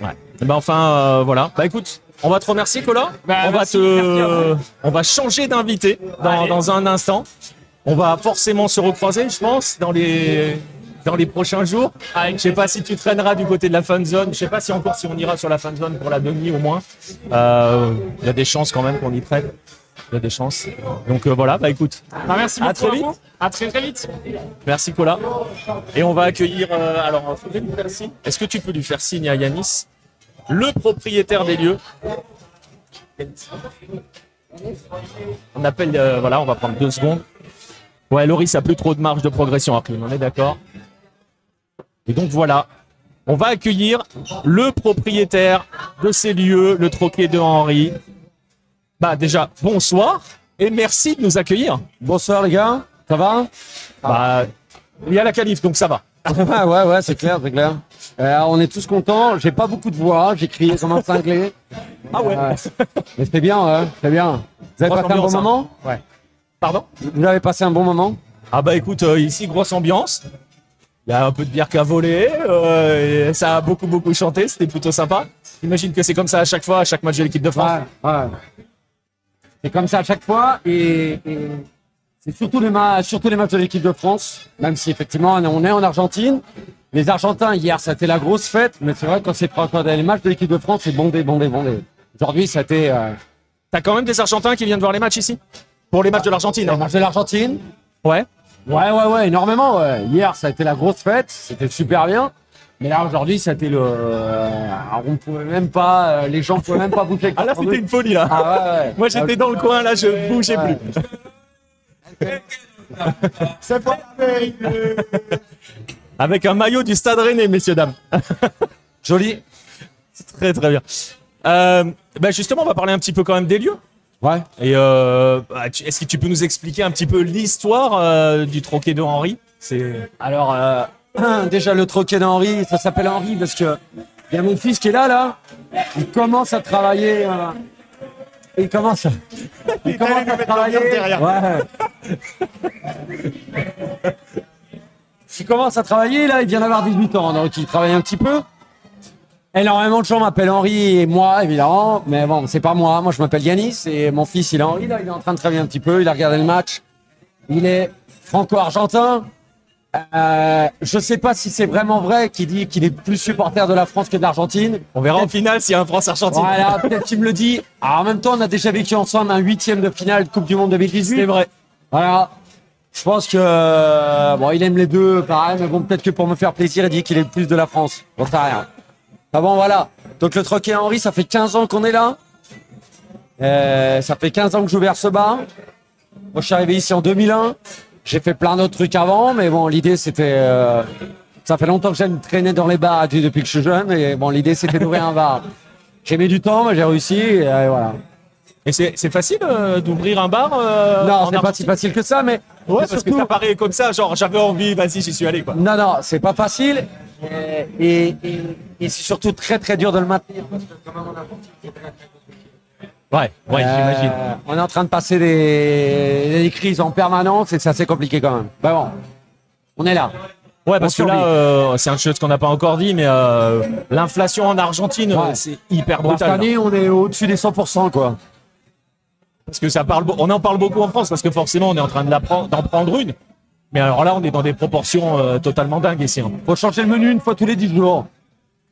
Ouais. Et ben enfin, euh, voilà. Bah écoute, on va te remercier, Cola. Bah, on va merci, à te, on va changer d'invité dans un instant. On va forcément se recroiser, je pense, dans les dans les prochains jours. Avec Je sais pas si tu traîneras du côté de la fan zone. Je sais pas si encore si on ira sur la fan zone pour la demi au moins. Euh, Il y a des chances quand même qu'on y traîne. Il y a des chances. Donc euh, voilà, bah écoute, Bah, merci À beaucoup. très à vite. vous. À très très vite. merci Cola. Et on va accueillir. euh, alors, euh. Est-ce que tu peux lui faire signe à Yanis, le propriétaire des lieux? On appelle. voilà, on va prendre deux secondes. Ouais, Loris a plus trop de marge de progression, on est d'accord? Et donc voilà, on va accueillir le propriétaire de ces lieux, le troquet de Henri. Bah déjà, bonsoir et merci de nous accueillir. Bonsoir les gars, ça va? Bah, il y a la calife, donc ça va. Ah ouais ouais c'est clair, c'est clair. Euh, on est tous contents, j'ai pas beaucoup de voix, j'ai crié comme un cinglé. Ah ouais. Ouais. Mais c'était bien, ouais, c'était bien. Vous avez Grosse passé un bon hein. moment? Ouais. Pardon? Vous avez passé un bon moment? Ah bah écoute, euh, ici grosse ambiance. Il y a un peu de bière qui a volé, euh, et ça a beaucoup beaucoup chanté, c'était plutôt sympa. J'imagine que c'est comme ça à chaque fois, à chaque match de l'équipe de France. Ouais, ouais. C'est comme ça à chaque fois et, et c'est surtout les, surtout les matchs de l'équipe de France, même si effectivement on est- en Argentine. Les Argentins, hier, ça a été la grosse fête, mais c'est vrai que quand c'est les matchs de l'équipe de France, c'est bondé, bondé, bondé. Aujourd'hui, ça a été euh, T'as quand même des Argentins qui viennent voir les matchs ici? Pour les matchs de l'Argentine hein. match de l'Argentine? Ouais. Ouais, ouais, ouais, énormément. Ouais. Hier, ça a été la grosse fête, c'était super bien. Mais là, aujourd'hui, ça a été le. euh, on pouvait même pas. euh, les gens pouvaient même pas bouger. avec Ah là c'était une folie là. Ah ouais, ouais. Moi j'étais dans le coin là, je bougeais Ouais. plus. C'est pas Avec un maillot du Stade Rennais, messieurs dames. Joli. Très très bien. Euh, bah justement, on va parler un petit peu quand même des lieux. Ouais. Et euh, bah, est-ce que tu peux nous expliquer un petit peu l'histoire euh, du troquet de Henri? C'est Alors, euh, déjà, le troquet d'Henri, ça s'appelle Henri parce que il y a mon fils qui est là, là. Il commence à travailler. euh, il commence à, il commence à travailler. Ouais. il commence à travailler, là. Il vient d'avoir 18 ans, donc il travaille un petit peu. Énormément de gens m'appellent Henri et moi, évidemment. Mais bon, c'est pas moi. Moi, je m'appelle Yanis et mon fils, il est Henri, là. Il est en train de travailler un petit peu. Il a regardé le match. Il est franco-argentin. Euh, je sais pas si c'est vraiment vrai qu'il dit qu'il est plus supporter de la France que de l'Argentine. On verra en finale s'il y a un France-Argentine. Voilà, peut-être qu'il me le dit. Alors, en même temps, on a déjà vécu ensemble un huitième de finale Coupe du Monde 2018. C'est vrai. Voilà. Je pense que euh, bon, il aime les deux, pareil, mais bon, peut-être que pour me faire plaisir, il dit qu'il est le plus de la France. J'en sais rien. Ah bon, voilà. Donc le troquet Henri, ça fait 15 ans qu'on est là. Euh, ça fait 15 ans que j'ouvre ce bar. Moi, je suis arrivé ici en 2001. J'ai fait plein d'autres trucs avant, mais bon, l'idée c'était. euh, ça fait longtemps que j'aime traîner dans les bars depuis que je suis jeune, et bon, l'idée c'était d'ouvrir un bar. J'ai mis du temps, mais j'ai réussi. Et voilà. Et c'est facile euh, d'ouvrir un bar euh, non, c'est pas si facile que ça, mais Ouais, parce que ça paraît comme ça, genre j'avais envie, vas-y, j'y suis allé quoi. Non, non, c'est pas facile. Et, et, et- c'est surtout très très dur de le maintenir. Parce que quand même, on a Ouais, ouais, Euh, j'imagine. On est en train de passer des, des crises en permanence et c'est assez compliqué quand même. Bah bon, on est là. Ouais, parce que là, euh, c'est une chose qu'on n'a pas encore dit, mais euh, l'inflation en Argentine, Ouais. euh, c'est hyper Bon, cette brutal. année, on est au-dessus des 100%, quoi. Parce que ça parle, on en parle beaucoup en France, parce que forcément, on est en train de la prendre- d'en prendre une. Mais alors là, on est dans des proportions euh, totalement dingues ici. hein. Faut changer le menu une fois tous les 10 jours.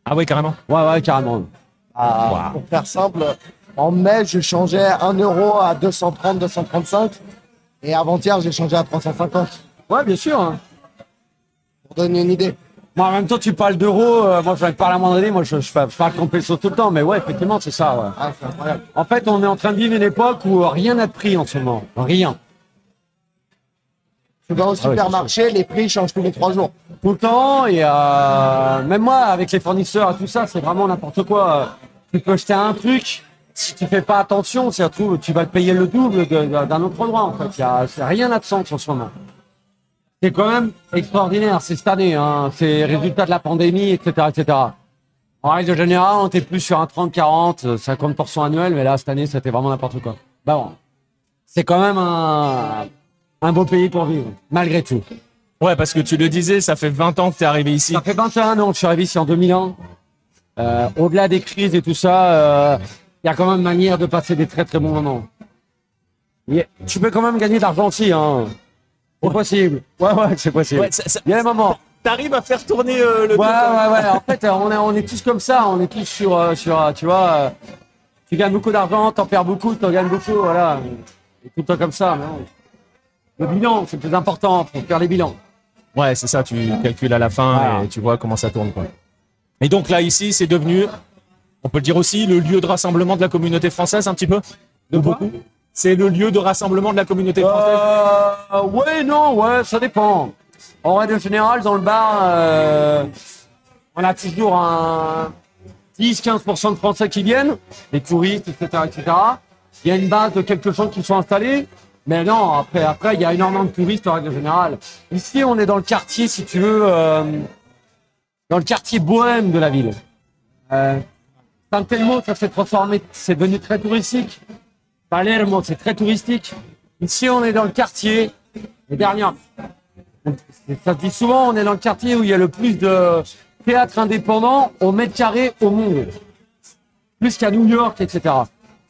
Ah ouais, carrément. Ouais, ouais, carrément. Ah, Pour faire simple, en mai, je changeais 1 euro à 230, 235. Et avant-hier, j'ai changé à 350. Ouais, bien sûr. hein. Pour donner une idée. Moi, en même temps, tu parles d'euros. euh, moi, je parler à un moment donné. Moi, je, je, parle- je parle compétition tout le temps. Mais ouais, effectivement, c'est ça. Ouais. Ah. En fait, on est en train de vivre une époque où rien n'a de prix en ce moment. Rien. Tu vas au Ah ouais, supermarché, les prix changent tous les 3 jours. tout le temps et euh, même moi avec les fournisseurs et tout ça c'est vraiment n'importe quoi tu peux acheter un truc si tu fais pas attention tu vas te payer le double d'un autre endroit en fait Il y a rien n'a de sens en ce moment c'est quand même extraordinaire c'est cette année hein. c'est résultat de la pandémie etc etc en règle générale on était plus sur un 30 40 euh, 50% annuel mais là cette année c'était vraiment n'importe quoi bah bon c'est quand même un un beau pays pour vivre malgré tout Ouais, parce que tu le disais, ça fait 20 ans que tu es arrivé ici. ça fait 21 ans que je suis arrivé ici en 2001. Euh, Au-delà des crises et tout ça, euh, il y a quand même manière de passer des très très bons moments. Tu peux quand même gagner de l'argent aussi, hein. C'est possible. Ouais, ouais, c'est possible. Ouais, ça- ça- Il y a des moments. T'arrives à faire tourner euh, le Ouais, truc, hein. ouais, ouais. En fait, euh, on est, on est tous comme ça. On est tous sur, euh, sur tu vois, euh, tu gagnes beaucoup d'argent, t'en perds beaucoup, t'en gagnes beaucoup, voilà. Et tout le temps comme ça. mais. Le bilan, c'est le plus important. Faut faire les bilans. Ouais, c'est ça, tu calcules à la fin et tu vois comment ça tourne. Quoi. Et donc là, ici, c'est devenu, on peut le dire aussi, le lieu de rassemblement de la communauté française, un petit peu? De beaucoup? C'est le lieu de rassemblement de la communauté française Euh, ouais, non, ouais, ça dépend. En règle générale, dans le bar, euh, on a toujours un 10-15% de Français qui viennent, des touristes, etc., etc. Il y a une base de quelques gens qui sont installés. Mais non, après, après, il y a énormément de touristes en règle générale. Ici, on est dans le quartier, si tu veux, euh, dans le quartier bohème de la ville. Euh, Saint-Telmo, ça s'est transformé, c'est devenu très touristique. Palermo, c'est très touristique. Ici, on est dans le quartier. Les dernières. Ça se dit souvent, on est dans le quartier où il y a le plus de théâtres indépendants au mètre carré au monde. Plus qu'à New York, etc.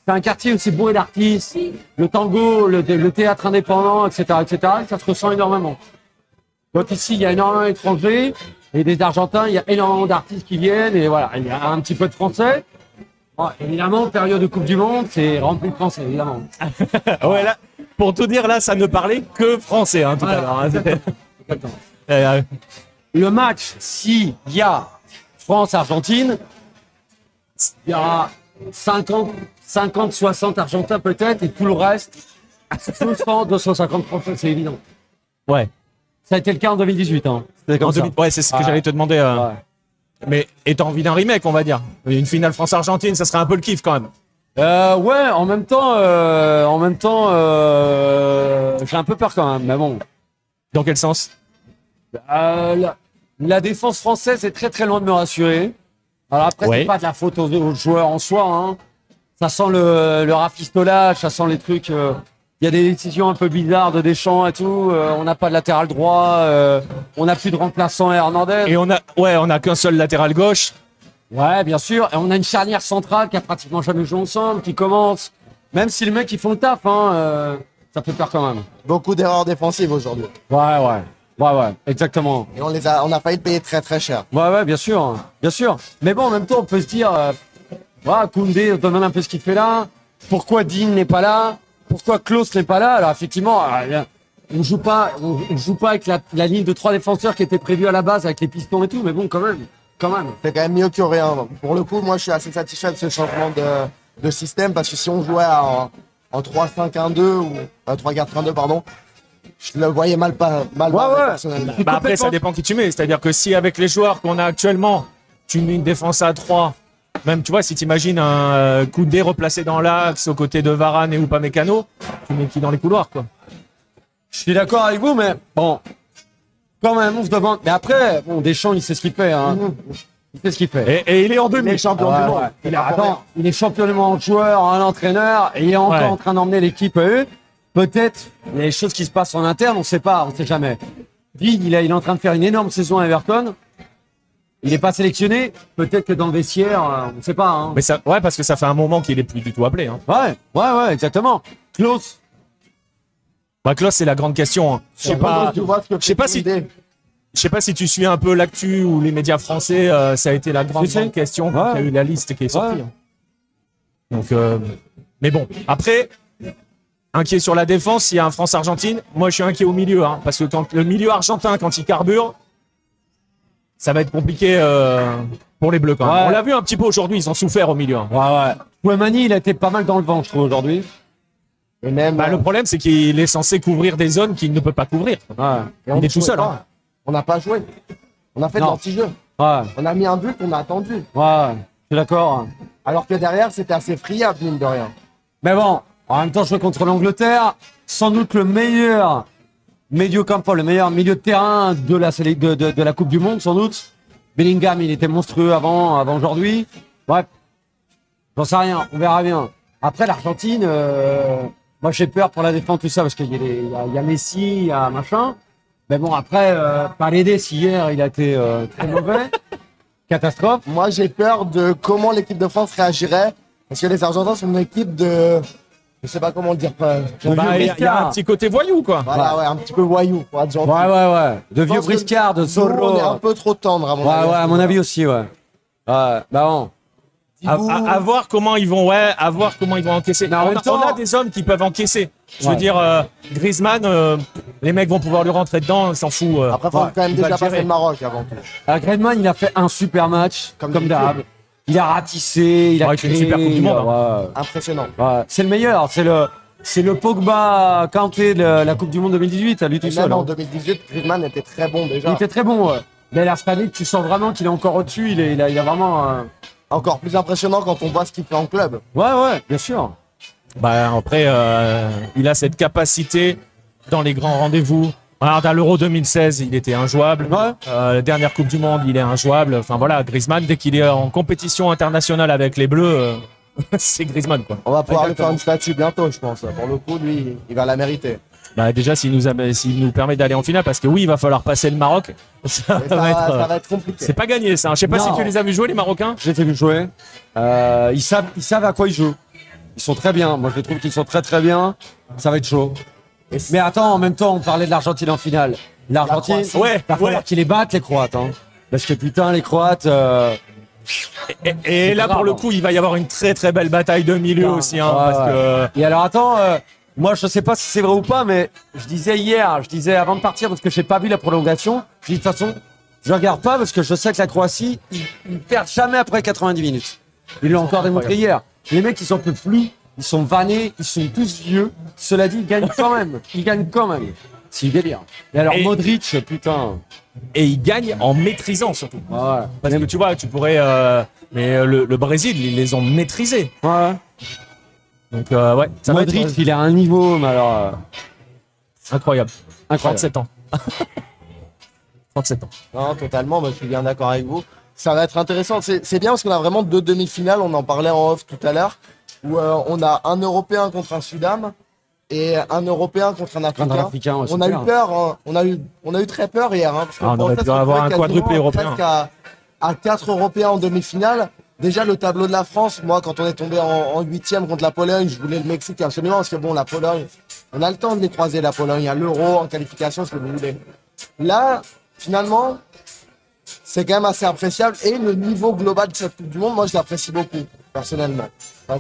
C'est un quartier aussi bourré d'artistes, le tango, le, théâtre indépendant, etc., etc. Et ça se ressent énormément. Donc ici, il y a énormément d'étrangers et des Argentins, il y a énormément d'artistes qui viennent et voilà, il y a un petit peu de Français. Bon, évidemment, période de Coupe du Monde, c'est rempli de Français, évidemment. Ouais, là, pour tout dire, là, ça ne parlait que français hein, tout à l'heure. hein. Exactement. Euh, le match, s'il y a France-Argentine, il y aura 50, 50, 60 Argentins peut-être, et tout le reste, 200, 250 Français, c'est évident. ouais. Ça a été le cas en 2018. Hein. En comme ça. 2000 ouais, c'est ce que j'allais te demander. euh. Ouais. Mais étant envie d'un remake, on va dire. Une finale France-Argentine, ça serait un peu le kiff quand même. Euh, ouais, en même temps, euh, en même temps, euh, j'ai un peu peur quand même, mais bon. Dans quel sens? Euh, la, la défense française est très très loin de me rassurer. Alors après, Ouais. c'est pas de la faute aux, aux joueurs en soi. Hein. Ça sent le, le rafistolage, ça sent les trucs. Euh, Il y a des décisions un peu bizarres de Deschamps et tout. euh, on n'a pas de latéral droit. euh, on n'a plus de remplaçant à Hernandez. Et on a, ouais, on a qu'un seul latéral gauche. Ouais, bien sûr. Et on a une charnière centrale qui a pratiquement jamais joué ensemble, qui commence. Même si le mec ils font le taf, hein, euh, ça fait peur quand même. Beaucoup d'erreurs défensives aujourd'hui. Ouais, ouais. Ouais, ouais, exactement. Et on, les a, on a failli le payer très très cher. Ouais, ouais, bien sûr, hein. bien sûr. Mais bon, en même temps, on peut se dire, euh, voilà, Koundé, on se demande un peu ce qu'il fait là. Pourquoi Dean n'est pas là? Pourquoi Klaus n'est pas là Alors effectivement, euh, on joue pas, on, on joue pas avec la, la ligne de trois défenseurs qui était prévue à la base avec les pistons et tout. Mais bon, quand même, quand même. C'est quand même mieux que rien. Pour le coup, moi je suis assez satisfait de ce changement de, de système parce que si on jouait en, en 3-5-1-2 ou euh, 3-4-1-2, pardon, je le voyais mal, pas, mal Ouais, ouais. personnellement. Bah après, ça dépend qui tu mets. C'est-à-dire que si avec les joueurs qu'on a actuellement, tu mets une défense à 3 Même, tu vois, si tu imagines un euh, Koundé replacé dans l'axe aux côtés de Varane et Upamecano, tu mets qui dans les couloirs, quoi. Je suis d'accord avec vous, mais bon, quand même, on se demande. Mais après, bon, Deschamps, il sait ce qu'il fait. Hein. Il sait ce qu'il fait. Et, et il est en demi. Les champions Ouais, du monde. ouais. Il est Attends, il est champion du monde joueur, un entraîneur, et il est encore Ouais. en train d'emmener l'équipe à eux. Peut-être, il y a des choses qui se passent en interne, on sait pas, on sait jamais. Il, est- il est en train de faire une énorme saison à Everton. Il n'est pas sélectionné. Peut-être que dans le vestiaire, euh, on ne sait pas. Hein. Mais ça, ouais, parce que ça fait un moment qu'il est plus du tout appelé. Hein. Ouais, ouais, ouais, exactement. Klaus, Bah, Klaus, c'est la grande question. hein. Je sais pas. Je sais pas si-. Je sais pas si tu suis un peu l'actu ou les médias français, euh, ça a été la grande, question quand il y a Ouais. eu la liste qui est sortie. Ouais. Donc, euh, mais bon, après, inquiet sur la défense, il y a un France-Argentine. Moi, je suis inquiet au milieu, hein, parce que quand le milieu argentin, quand il carbure, ça va être compliqué euh, pour les Bleus quand même. Ouais. On l'a vu un petit peu aujourd'hui, ils ont souffert au milieu. ouais, ouais. Ouemani, il a été pas mal dans le vent, je trouve, aujourd'hui. Et même. Bah, le problème, c'est qu'il est censé couvrir des zones qu'il ne peut pas couvrir. Ouais, et on il est tout seul, hein. On n'a pas joué. On a fait Non. de l'anti-jeu. ouais, On a mis un but, on a attendu. ouais, je suis d'accord. Alors que derrière, c'était assez friable, mine de rien. Mais bon, en même temps, jouer contre l'Angleterre, sans doute le meilleur milieu campo, le meilleur milieu de terrain de la, Coupe du Monde, sans doute. Bellingham, il était monstrueux avant, avant aujourd'hui. Bref, j'en sais rien, on verra bien. Après, l'Argentine, euh, moi j'ai peur pour la défense, tout ça, parce qu'il y, y a Messi, il y a machin. Mais bon, après, euh, Paredes, hier, il a été euh, très mauvais. Catastrophe. Moi, j'ai peur de comment l'équipe de France réagirait. Parce que les Argentins sont une équipe de. Je sais pas comment le dire. pas- De Bah, vieux il y, a- il y a un petit côté voyou, quoi. Voilà, ouais, un petit peu voyou pour être gentil. Ouais, ouais, ouais. De vieux briscards, de Zorro. On est un peu trop tendre, à mon Ouais, avis. ouais, à mon avis aussi, ouais. Ouais, bah bon. À, Thibaut, à- à voir comment ils vont, ouais, à voir comment ils vont encaisser. En on, même a, temps- on a des hommes qui peuvent encaisser. Je veux Ouais. dire, euh, Griezmann, euh, les mecs vont pouvoir lui rentrer dedans, il s'en fout. euh. Après, faut Ouais, quand même il déjà passer le Maroc avant tout. Euh, Griezmann, il a fait un super match, Comme comme, d'habitude. d'hab. Il a ratissé, il a Ouais, créé. une super Coupe du Monde, hein. Impressionnant. ouais. C'est le meilleur, c'est le, c'est le Pogba Kanté de la Coupe du Monde 2018, à lui tout Et seul. même en hein. 2018, Griezmann était très bon déjà. Il était très bon, ouais. Mais la cette année, tu sens vraiment qu'il est encore au-dessus, il, est- il a, il a vraiment. euh, Encore plus impressionnant quand on voit ce qu'il fait en club. Ouais, ouais, bien sûr. Bah, après, euh, il a cette capacité dans les grands rendez-vous. Regarde, à l'Euro 2016, il était injouable. Ouais. Euh, la dernière Coupe du Monde, il est injouable. Enfin voilà, Griezmann, dès qu'il est en compétition internationale avec les Bleus, euh, c'est Griezmann, quoi. On va pouvoir lui faire une statue bientôt, je pense. Pour le coup, lui, il va la mériter. Bah, déjà, s'il nous, s'il nous permet d'aller en finale, parce que oui, il va falloir passer le Maroc. Ça, va être, euh, ça va être compliqué. C'est pas gagné, ça. hein. Je sais pas Non. si tu les as vus jouer, les Marocains. Je les ai vus jouer. Euh, ils, savent, ils savent à quoi ils jouent. Ils sont très bien. Moi, je trouve qu'ils sont très très bien. Ça va être chaud. Mais attends, en même temps, on parlait de l'Argentine en finale. L'Argentine, Croatie. Ouais, il va falloir ouais. qu'ils les battent, les Croates. Hein. Parce que putain, les Croates. euh, Et, et là, grave, pour le hein. coup, il va y avoir une très très belle bataille de milieu Putain, aussi. Hein, ouais, parce ouais. que Et alors, attends, euh, moi, je sais pas si c'est vrai ou pas, mais je disais hier, je disais avant de partir, parce que j'ai pas vu la prolongation, je dis de toute façon, je regarde pas parce que je sais que la Croatie, ils, ils perdent jamais après 90 minutes. Ils l'ont encore démontré hier. Les mecs, ils sont peu flous, ils sont vannés, ils sont tous vieux. Cela dit, ils gagnent quand même. Ils gagnent quand même. C'est du délire. Et alors, Et- Modric, putain. et il gagne en maîtrisant surtout. Ouais, ouais. Parce que tu vois, tu pourrais. euh, mais euh, le, le Brésil, ils les ont maîtrisés. Ouais. Donc euh, ouais, ça va Modric, être il a un niveau, mais alors. euh, incroyable. incroyable. 37 ans. 37 ans. Non, totalement, moi, je suis bien d'accord avec vous. Ça va être intéressant. C'est c'est bien parce qu'on a vraiment deux demi-finales. On en parlait en off tout à l'heure. Où euh, on a un Européen contre un Sudam et un Européen contre un Africain. Africain, ouais, on a eu peur. hein. On, a eu, on a eu très peur hier. Hein, parce Ah, on aurait pu avoir un quadruplé quasiment européen. À, à quatre Européens en demi-finale. Déjà, le tableau de la France, moi, quand on est tombé en en huitième contre la Pologne, je voulais le Mexique absolument parce que bon, la Pologne, on a le temps de les croiser, la Pologne, à l'Euro, en qualification, ce que vous voulez. Là, finalement, c'est quand même assez appréciable et le niveau global de cette Coupe du Monde, moi, je l'apprécie beaucoup, personnellement. Ouais,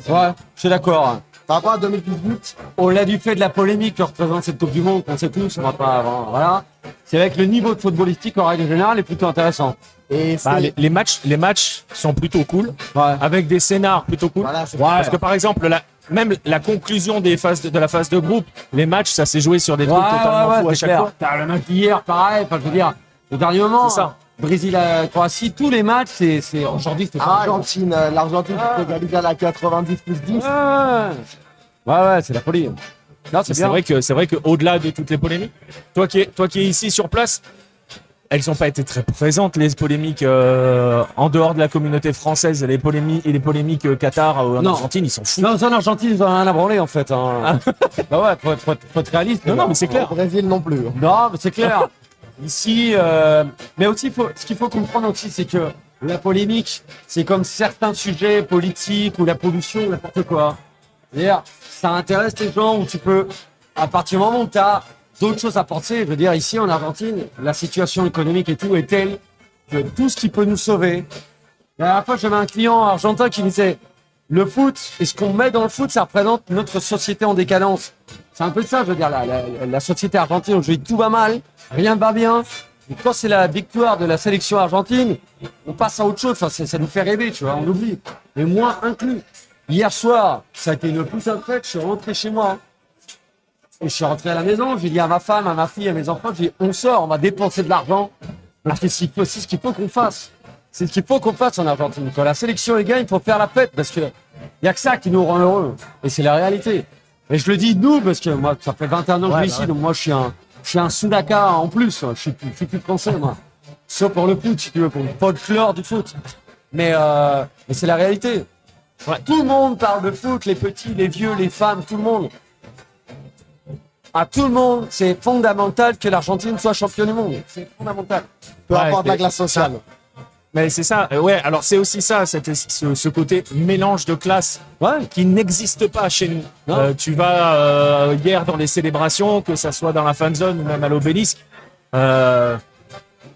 je suis d'accord. Par rapport à 2018, Au-delà du fait de la polémique que représente cette Coupe du Monde, qu'on sait tous, on va pas avant, voilà. C'est vrai que le niveau de footballistique, en règle générale, est plutôt intéressant. et. Bah, les, les matchs, les matchs sont plutôt cool, Ouais. avec des scénars plutôt cool. Voilà, c'est Ouais. Parce que par exemple, la, même la conclusion des phases de, de la phase de groupe, les matchs, ça s'est joué sur des Ouais, trucs totalement ouais, fous à chaque clair. fois. T'as le match d'hier, pareil, enfin, je veux dire, au dernier moment. C'est ça. Brésil, euh, Croatie, tous les matchs, c'est, c'est aujourd'hui c'était pareil. Argentine, euh, l'Argentine qui peut égaliser à la 90 plus 10. Ouais, ouais, ouais, c'est la folie. Non, c'est C'est bien. vrai que c'est vrai qu'au-delà de toutes les polémiques, toi qui es, toi qui es ici sur place, elles n'ont pas été très présentes les polémiques euh, en dehors de la communauté française, les polémiques et les polémiques euh, Qatar ou en Non. Argentine, ils s'en foutent. Non, en Argentine, ils ont rien à branler en fait. Hein. bah ouais, faut, être- faut être- faut être réaliste. Non, non, mais c'est clair. Au Brésil non plus. Non, mais c'est clair. Ici, euh, mais aussi, ce qu'il faut comprendre aussi, c'est que la polémique, c'est comme certains sujets politiques ou la pollution n'importe quoi. C'est-à-dire, ça intéresse les gens où tu peux, à partir du moment où tu as d'autres choses à penser, je veux dire, ici en Argentine, la situation économique et tout est telle que tout ce qui peut nous sauver. La dernière fois, j'avais un client argentin qui me disait le foot et ce qu'on met dans le foot, ça représente notre société en décadence. C'est un peu ça, je veux dire, la, la, société argentine, aujourd'hui, tout va mal, rien ne va bien. Et quand c'est la victoire de la sélection argentine, on passe à autre chose, enfin, ça nous fait rêver, tu vois, on oublie. Et moi inclus. Hier soir, ça a été une putain de fête, je suis rentré chez moi. Et je suis rentré à la maison, j'ai dit à ma femme, à ma fille, à mes enfants, j'ai dit, on sort, on va dépenser de l'argent. Parce que c'est ce qu'il faut qu'on fasse. C'est ce qu'il faut qu'on fasse en Argentine. Quand la sélection est gagne, il faut faire la fête parce que y a que ça qui nous rend heureux. Et c'est la réalité. Et je le dis nous parce que moi, ça fait 21 ans que je vis bah ici, donc moi je suis un, je suis un Sudaka en plus. Je suis, plus- je suis plus français moi. Sauf pour le foot, si tu veux, pour le folklore du foot. Mais, euh, mais c'est la réalité. Tout le monde parle de foot, les petits, les vieux, les femmes, tout le monde. À tout le monde, c'est fondamental que l'Argentine soit championne du monde. C'est fondamental. Peu Ouais, importe la classe sociale. Mais c'est ça, euh, ouais, alors c'est aussi ça, cette- ce, ce côté mélange de classes Ouais. qui n'existe pas chez nous. Euh, tu vas euh, hier dans les célébrations, que ça soit dans la fan zone ou même à l'obélisque, euh,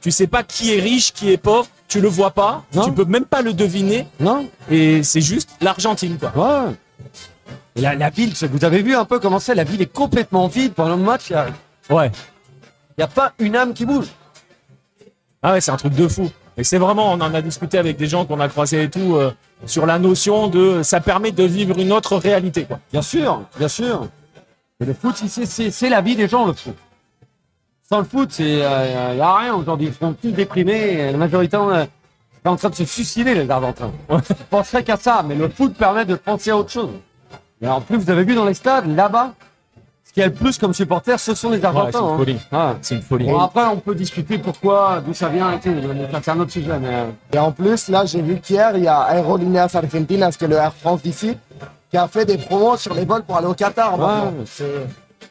tu sais pas qui est riche, qui est pauvre, tu le vois pas, Non. tu peux même pas le deviner, Non et c'est juste l'Argentine, quoi. Ouais. Et la, la ville, vous avez vu un peu comment c'est La ville est complètement vide pendant le match. Il Ouais. n'y a, pas une âme qui bouge. Ah ouais, c'est un truc de fou. Et c'est vraiment, on en a discuté avec des gens qu'on a croisés et tout, euh, sur la notion de, ça permet de vivre une autre réalité, quoi. Bien sûr, bien sûr. Mais le foot, c'est- la vie des gens, le foot. Sans le foot, il n'y a rien aujourd'hui. Ils seront tous déprimés. La majorité euh, est en train de se suicider, les Argentins. Ils penseraient qu'à ça, mais le foot permet de penser à autre chose. Et en plus, vous avez vu dans les stades, là-bas, qu'il y a le plus comme supporters, ce sont les Argentins. c'est une hein. folie. Ouais. C'est une folie. Bon, après, on peut discuter pourquoi, d'où ça vient, c'est un autre sujet. Mais... euh, Et en plus, là, j'ai vu qu'hier, il y a Aerolíneas Argentinas, qui est le Air France d'ici, qui a fait des promos sur les vols pour aller au Qatar. Ouais. C'est-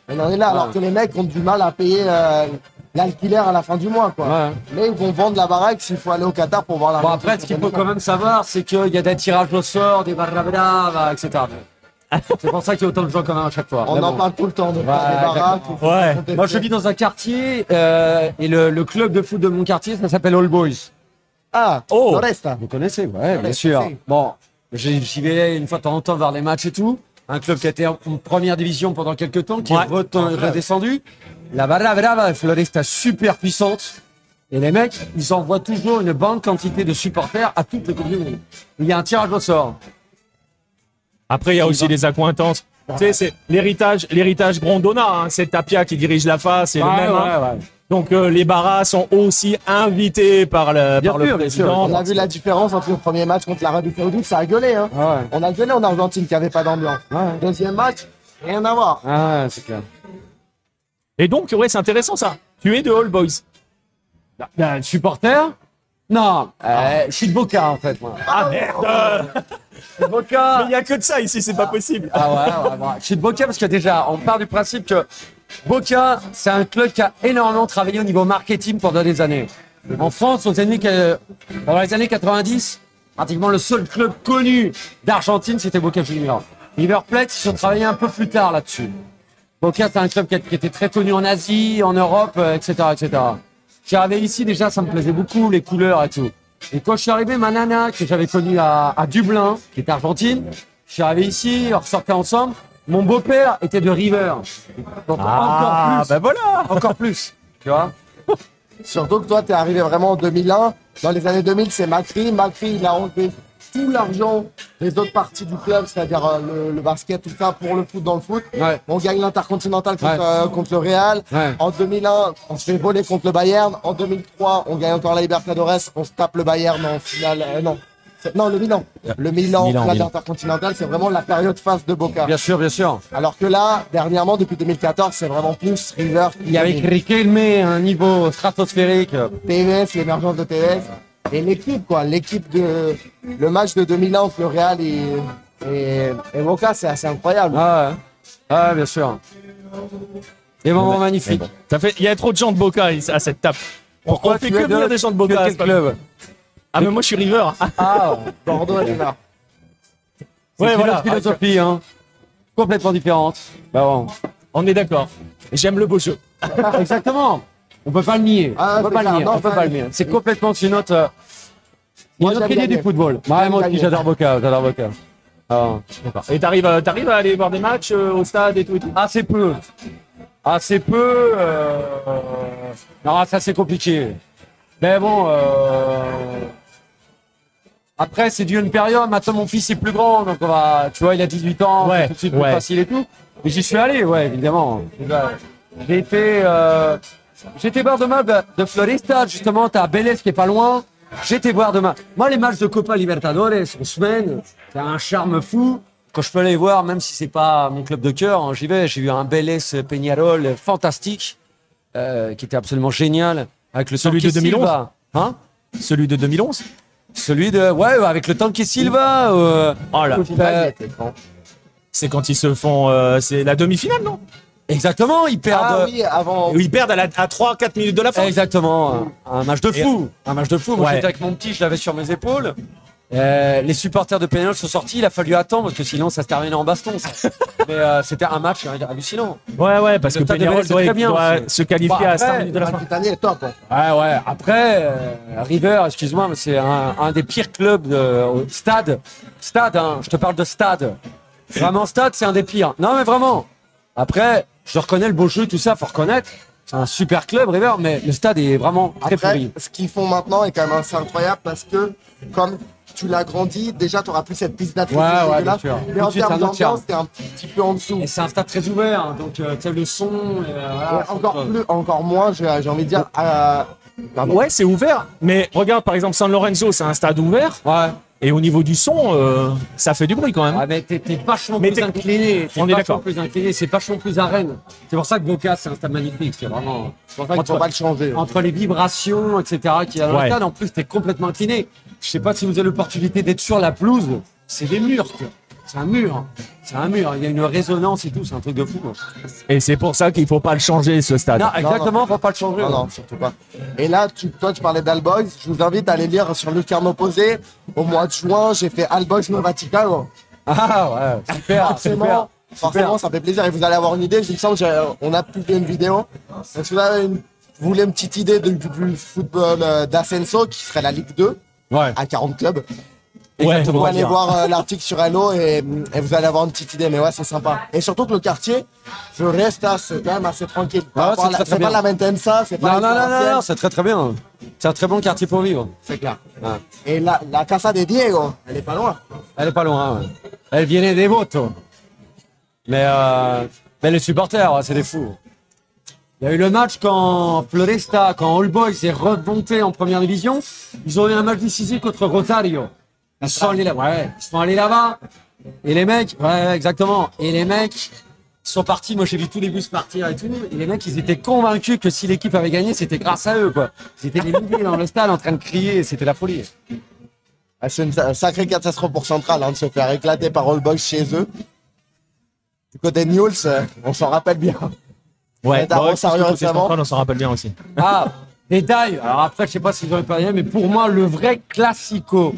On en est là, alors que les mecs ont du mal à payer euh, l'alquiler à la fin du mois. Quoi. Ouais. Mais ils vont vendre la baraque s'il faut aller au Qatar pour voir la Bon, après, ce qu'il faut quand même savoir, c'est qu'il y a des tirages au sort, des barra brava, etc. C'est pour ça qu'il y a autant de gens quand même à chaque fois. On en parle tout le temps de Ouais, Moi, je vis dans un quartier euh, et le, le club de foot de mon quartier, ça s'appelle All Boys. Ah, Oh. Floresta. Vous connaissez, ouais, bien Ouais, sûr. Bon, j'y vais une fois de temps en temps voir les matchs et tout. Un club qui a été en première division pendant quelques temps, qui Ouais. est redescendu. La Barra Brava Floresta super puissante. Et les mecs, ils envoient toujours une bonne quantité de supporters à toutes les coupes du monde. Il y a un tirage au sort. Après, il y a aussi les accointances. Tu sais, c'est l'héritage, l'héritage Grondona. hein. C'est Tapia qui dirige la face, c'est le même. hein. Donc euh, les barras sont aussi invités par le, Bien par sûr, le bien sûr. président. On a vu la différence entre le premier match contre l'Arabie Saoudite, ça a gueulé. Hein. Ah ouais. On a gueulé en Argentine qu'il n'y avait pas d'ambiance. Ouais. Deuxième match, rien à voir. Ah c'est clair. Et donc, ouais, c'est intéressant ça. Tu es de All Boys. Ben, supporter Non, euh, je suis de Boca en fait, moi. Ah merde Boca Il n'y a que de ça ici, c'est pas possible. Ah ouais, ouais, ouais. De Boca parce que déjà, on part du principe que Boca, c'est un club qui a énormément travaillé au niveau marketing pendant des années. En France, aux années, que- pendant les années 90, pratiquement le seul club connu d'Argentine, c'était Boca Juniors. River Plate, ils ont travaillé un peu plus tard là-dessus. Boca, c'est un club qui, était très connu en Asie, en Europe, etc., etc. Arrivé ici, déjà, ça me plaisait beaucoup, les couleurs et tout. Et quand je suis arrivé, ma nana, que j'avais connue à, à Dublin, qui est argentine, je suis arrivé ici, on ressortait ensemble. Mon beau-père était de River. Donc Ah, encore plus. bah voilà Encore plus. Tu vois Surtout que toi, tu es arrivé vraiment en 2001. Dans les années 2000, c'est Macri. Macri, il a enlevé tout l'argent des autres parties du club, c'est-à-dire euh, le, le basket, tout ça, pour le foot dans le foot. Ouais. On gagne l'intercontinental contre, Ouais. euh, contre le Real. Ouais. En 2001, on se fait voler contre le Bayern. En 2003, on gagne encore la Libertadores. On se tape le Bayern en finale. euh, non. Non, le Milan. Le Milan, Milan, la Milan. intercontinentale, c'est vraiment la période phase de Boca. Bien sûr, bien sûr. Alors que là, dernièrement, depuis 2014, c'est vraiment plus River qui Il y avait domine. Riquelme, un niveau stratosphérique. TVS, l'émergence de TVS. Et l'équipe, quoi. L'équipe de. Le match de 2001 entre le Real et, et, et Boca, c'est assez incroyable. Ah ouais. Ah ouais, bien sûr. Des moments Mais magnifiques. bon. Ça fait, il y a trop de gens de Boca à cette table. On, on fait que venir des gens de Boca. c'est pas- club Ah mais moi je suis River. Ah, Bordeaux et River. Ouais, une voilà. autre philosophie, hein. Complètement différente. Bah bon. On est d'accord. J'aime le beau jeu. Exactement. On peut pas le nier. Ah, on peut pas le nier. Non, on peut pas le nier. C'est complètement une autre, euh, une Moi, autre idée du football. Moi j'adore Boca. J'adore Boca. Ah. Et t'arrives, à- t'arrives à aller voir des matchs euh, au stade et tout et tout. Assez peu. Assez peu. euh, Non, ça c'est compliqué. Mais bon. euh, Après, c'est dû à une période. Maintenant, mon fils est plus grand, donc on va. Tu vois, il a 18 ans, Ouais, c'est tout de suite plus facile et tout. Mais j'y suis allé, ouais, évidemment. J'ai été. Euh... J'étais voir de matchs de, de Floresta, justement. T'as Vélez qui est pas loin. J'étais voir de matchs. Moi, les matchs de Copa Libertadores en semaine, c'est un charme fou. Quand je peux aller voir, même si c'est pas mon club de cœur, hein, j'y vais. J'ai vu un Vélez Peñarol fantastique, euh, qui était absolument génial, avec le Celui de 2011? Silva. Hein? Celui de 2011. Celui de. Ouais, avec le Tanque Silva. euh, Oh là, grand. c'est quand ils se font, euh, c'est la demi-finale non? Exactement, ils perdent. Ah oui, avant. Ils perdent à, la, à 3-4 minutes de la fin. Exactement, un, un match de fou. Un match de fou. Moi, Ouais. j'étais avec mon petit, je l'avais sur mes épaules. Euh, les supporters de Peñarol sont sortis, il a fallu attendre parce que sinon ça se terminait en baston. ça. Mais euh, c'était un match hallucinant. Ouais ouais parce Le que stade de Peñarol Vélez, c'est doit, très bien doit aussi. se qualifier Bon, à 5 après, minutes de la fin. L'Aquitanie est top. hein. Ouais, ouais. Après, euh, River, excuse-moi, mais c'est un, un des pires clubs de au stade. Stade, hein, je te parle de stade. Vraiment, stade, c'est un des pires. Non, mais vraiment. Après, je reconnais le beau jeu, tout ça, faut reconnaître. C'est un super club, River, mais le stade est vraiment très Après, pourri. ce qu'ils font maintenant est quand même assez incroyable parce que, comme tu l'as grandi, déjà, tu n'auras plus cette piste d'athlétisme. Ouais, ouais, dégueulasse. bien sûr. Mais en termes d'ambiance, t'es un petit peu en dessous. Et c'est un stade très ouvert, hein, donc euh, tu sais, le son. et, euh, voilà, Ouais, c'est encore, plus, encore moins, j'ai envie de dire. euh. Ouais c'est ouvert. Mais regarde par exemple San Lorenzo c'est un stade ouvert Ouais. Et au niveau du son euh, ça fait du bruit quand même. Ouais, mais t'es vachement plus incliné. On est d'accord. plus incliné. C'est vachement plus arène. C'est pour ça que Boca, c'est un stade magnifique. C'est vraiment. C'est pour ça que vas pas le changer. entre les vibrations, etc., qu'il y a dans Ouais. le stade, en plus, t'es complètement incliné. Je sais pas si vous avez l'opportunité d'être sur la pelouse. C'est des murs, quoi. C'est un mur. C'est un mur. Il y a une résonance et tout. C'est un truc de fou. quoi. Et c'est pour ça qu'il faut pas le changer ce stade. Non, exactement. Faut pas le changer. Non, non, surtout pas. Et là, tu, toi, tu parlais d'Alboys. Je vous invite à aller lire sur Lucarne Opposé. Au mois de juin, j'ai fait Alboys No Vaticano. Ah ouais. Super. Forcément, super. forcément, ça fait plaisir et vous allez avoir une idée. Il me semble qu'on a publié une vidéo. Donc, si vous avez une, vous voulez une petite idée du, du football euh, d'Ascenso, qui serait la Ligue 2, Ouais. à 40 clubs, Ouais, vous on va allez dire. voir euh, l'article sur Hello et, et vous allez avoir une petite idée. Mais ouais, c'est sympa. Et surtout que le quartier, Floresta, c'est quand même assez tranquille. Ouais, à c'est la- pas bien. la Maintensa, c'est pas Non, non, non, non, l'exponentielle, non, c'est très très bien. C'est un très bon quartier pour vivre. C'est clair. Ouais. Et la, la Casa de Diego, elle est pas loin. Elle est pas loin. ouais. Elle vient des. Mais, euh, mais les supporters, ouais, c'est des fous. Il y a eu le match quand Floresta, quand All Boys est remonté en première division. Ils ont eu un match décisif contre Rosario. Ils sont allés là, ouais, ils sont allés là-bas. Et les mecs, ouais, exactement. Et les mecs sont partis. Moi, j'ai vu tous les bus partir et tout. Et les mecs, ils étaient convaincus que si l'équipe avait gagné, c'était grâce à eux, quoi. Ils étaient des milliers dans le stade en train de crier. C'était la folie. Ah, C'est une sa- sacrée catastrophe pour Central hein, de se faire éclater par All Boys chez eux. Du côté de Newell's, euh, on s'en rappelle bien. Ouais, parce que côté récemment. central, on s'en rappelle bien aussi. Ah, détail. Alors après, je sais pas si vous avez parlé, mais pour moi, le vrai classico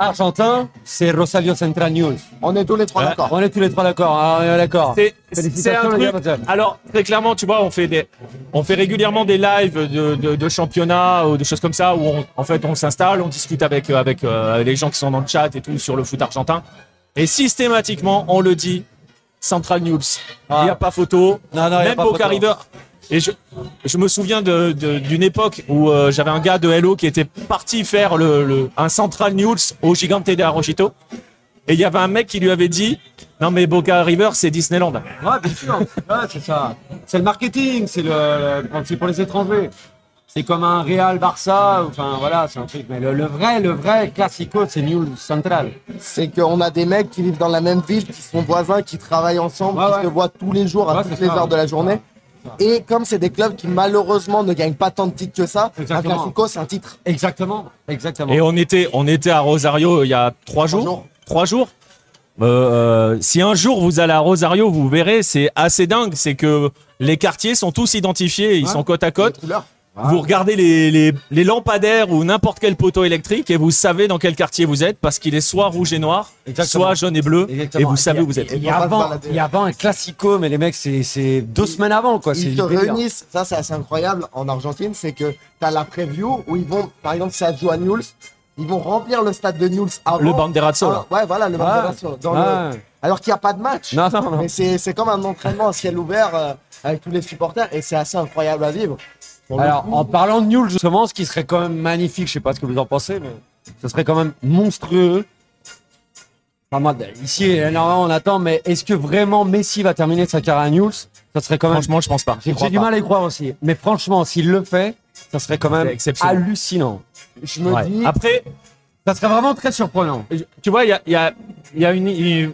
argentin, c'est Rosario Central News. On est tous les trois Ouais. d'accord. On est tous les trois d'accord. Ah, on est d'accord. C'est- C'est Félicitations, un truc. Alors très clairement, tu vois, on fait des, on fait régulièrement des lives de, de, de championnats ou de choses comme ça où on, en fait on s'installe, on discute avec euh, avec euh, les gens qui sont dans le chat et tout sur le foot argentin. Et systématiquement, on le dit, Central News. Il Ah. n'y a pas photo. Non, non, il y a Même pas Boca photo. River. Et je, je me souviens de- de- d'une époque où euh, j'avais un gars de Hello qui était parti faire le, le- un Central News au Gigante de Arrochito. Et il y avait un mec qui lui avait dit Non, mais Boca River, c'est Disneyland. Ouais, bien sûr. Ouais, c'est ça. C'est le marketing, c'est le, le- c'est pour les étrangers. C'est comme un Real Barça, enfin voilà, c'est un truc. Mais le, le vrai, le vrai classico, c'est New Central. C'est qu'on a des mecs qui vivent dans la même ville, qui sont voisins, qui travaillent ensemble, Ouais, qui ouais. se voient tous les jours à Ouais, toutes les ça. heures de la journée. Et comme c'est des clubs qui malheureusement ne gagnent pas tant de titres que ça, un Exactement. Classico c'est un titre. Exactement, exactement. Et on était, on était à Rosario il y a trois jours. jours. Trois jours. Euh, euh, si un jour vous allez à Rosario, vous verrez, c'est assez dingue. C'est que les quartiers sont tous identifiés, ils Ouais. sont côte à côte. Couleurs. Vous regardez les, les, les lampadaires ou n'importe quel poteau électrique et vous savez dans quel quartier vous êtes parce qu'il est soit rouge et noir, Exactement. soit jaune et bleu Exactement. et vous savez où vous êtes. Il y, a se avant, balader. il y a avant un classico, mais les mecs, c'est, deux semaines avant, quoi. Ils délire. réunissent, ça c'est assez incroyable en Argentine, c'est que tu as la preview où ils vont, par exemple si ça joue à Newell's, ils vont remplir le stade de Newell's avant. Le Banderazzo. Ah, ouais, voilà, le Banderazzo. dans le- Ouais. Alors qu'il n'y a pas de match. Non, non, non. Mais c'est c'est comme un entraînement à ciel ouvert euh, avec tous les supporters et c'est assez incroyable à vivre. Alors, coup, en parlant de Newell, justement, ce qui serait quand même magnifique, je sais pas ce que vous en pensez, mais ce serait quand même monstrueux. Enfin, moi, ici, énormément, on attend, mais est-ce que vraiment Messi va terminer sa carrière à Newell's? Ça serait quand même. Franchement, je pense pas. J'ai du pas. mal à y croire aussi. Mais franchement, s'il le fait, ça serait quand même hallucinant. je me Ouais. dis, Après, Ça serait vraiment très surprenant. tu vois, il y a, il y, a, il y, a une- il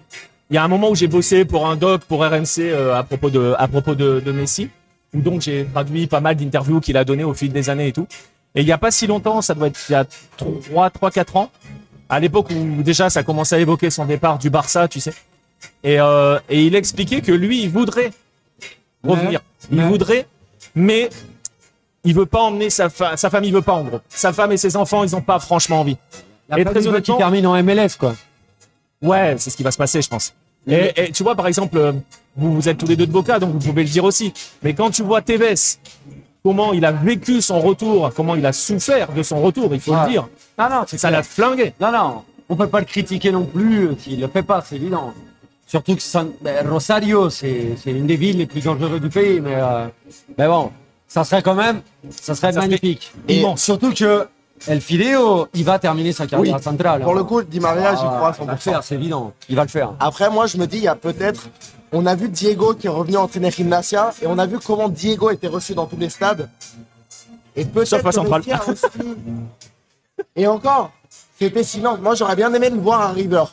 y a un moment où j'ai bossé pour un doc pour RMC euh, à propos de, à propos de, de Messi, où donc j'ai traduit pas mal d'interviews qu'il a données au fil des années et tout. Et il n'y a pas si longtemps, ça doit être il y a 3, 3 4 ans, à l'époque où déjà ça commençait à évoquer son départ du Barça, tu sais. Et, euh, et il expliquait que lui, il voudrait revenir. Il voudrait, mais il veut pas emmener sa, fa- sa famille, veut pas en gros. Sa femme et ses enfants, ils n'ont pas franchement envie. La Et très qui termine en MLS, quoi. Ouais, c'est ce qui va se passer, je pense. Et, et tu vois, par exemple, euh, vous, vous êtes tous les deux de Boca, donc vous pouvez le dire aussi. Mais quand tu vois Tevez, comment il a vécu son retour, comment il a souffert de son retour, il faut Ouais. le dire. Non, non, c'est Ça l'a flingué. Non, non, on peut pas le critiquer non plus euh, s'il le fait pas, c'est évident. Surtout que San- ben, Rosario, c'est c'est une des villes les plus dangereuses du pays, mais, euh, mais bon, ça serait quand même, ça serait Ça serait magnifique. Et- Et surtout que El Fideo, il va terminer sa carrière Oui, centrale. pour hein. le coup, Di Maria, j'y Ah, crois à il va le 100%. faire, c'est évident. Il va le faire. Après, moi, je me dis, il y a peut-être. On a vu Diego qui est revenu entraîner Gimnasia et on a vu comment Diego était reçu dans tous les stades. Et peut-être. Que aussi- Et encore, c'était silence. Moi, j'aurais bien aimé le voir à River.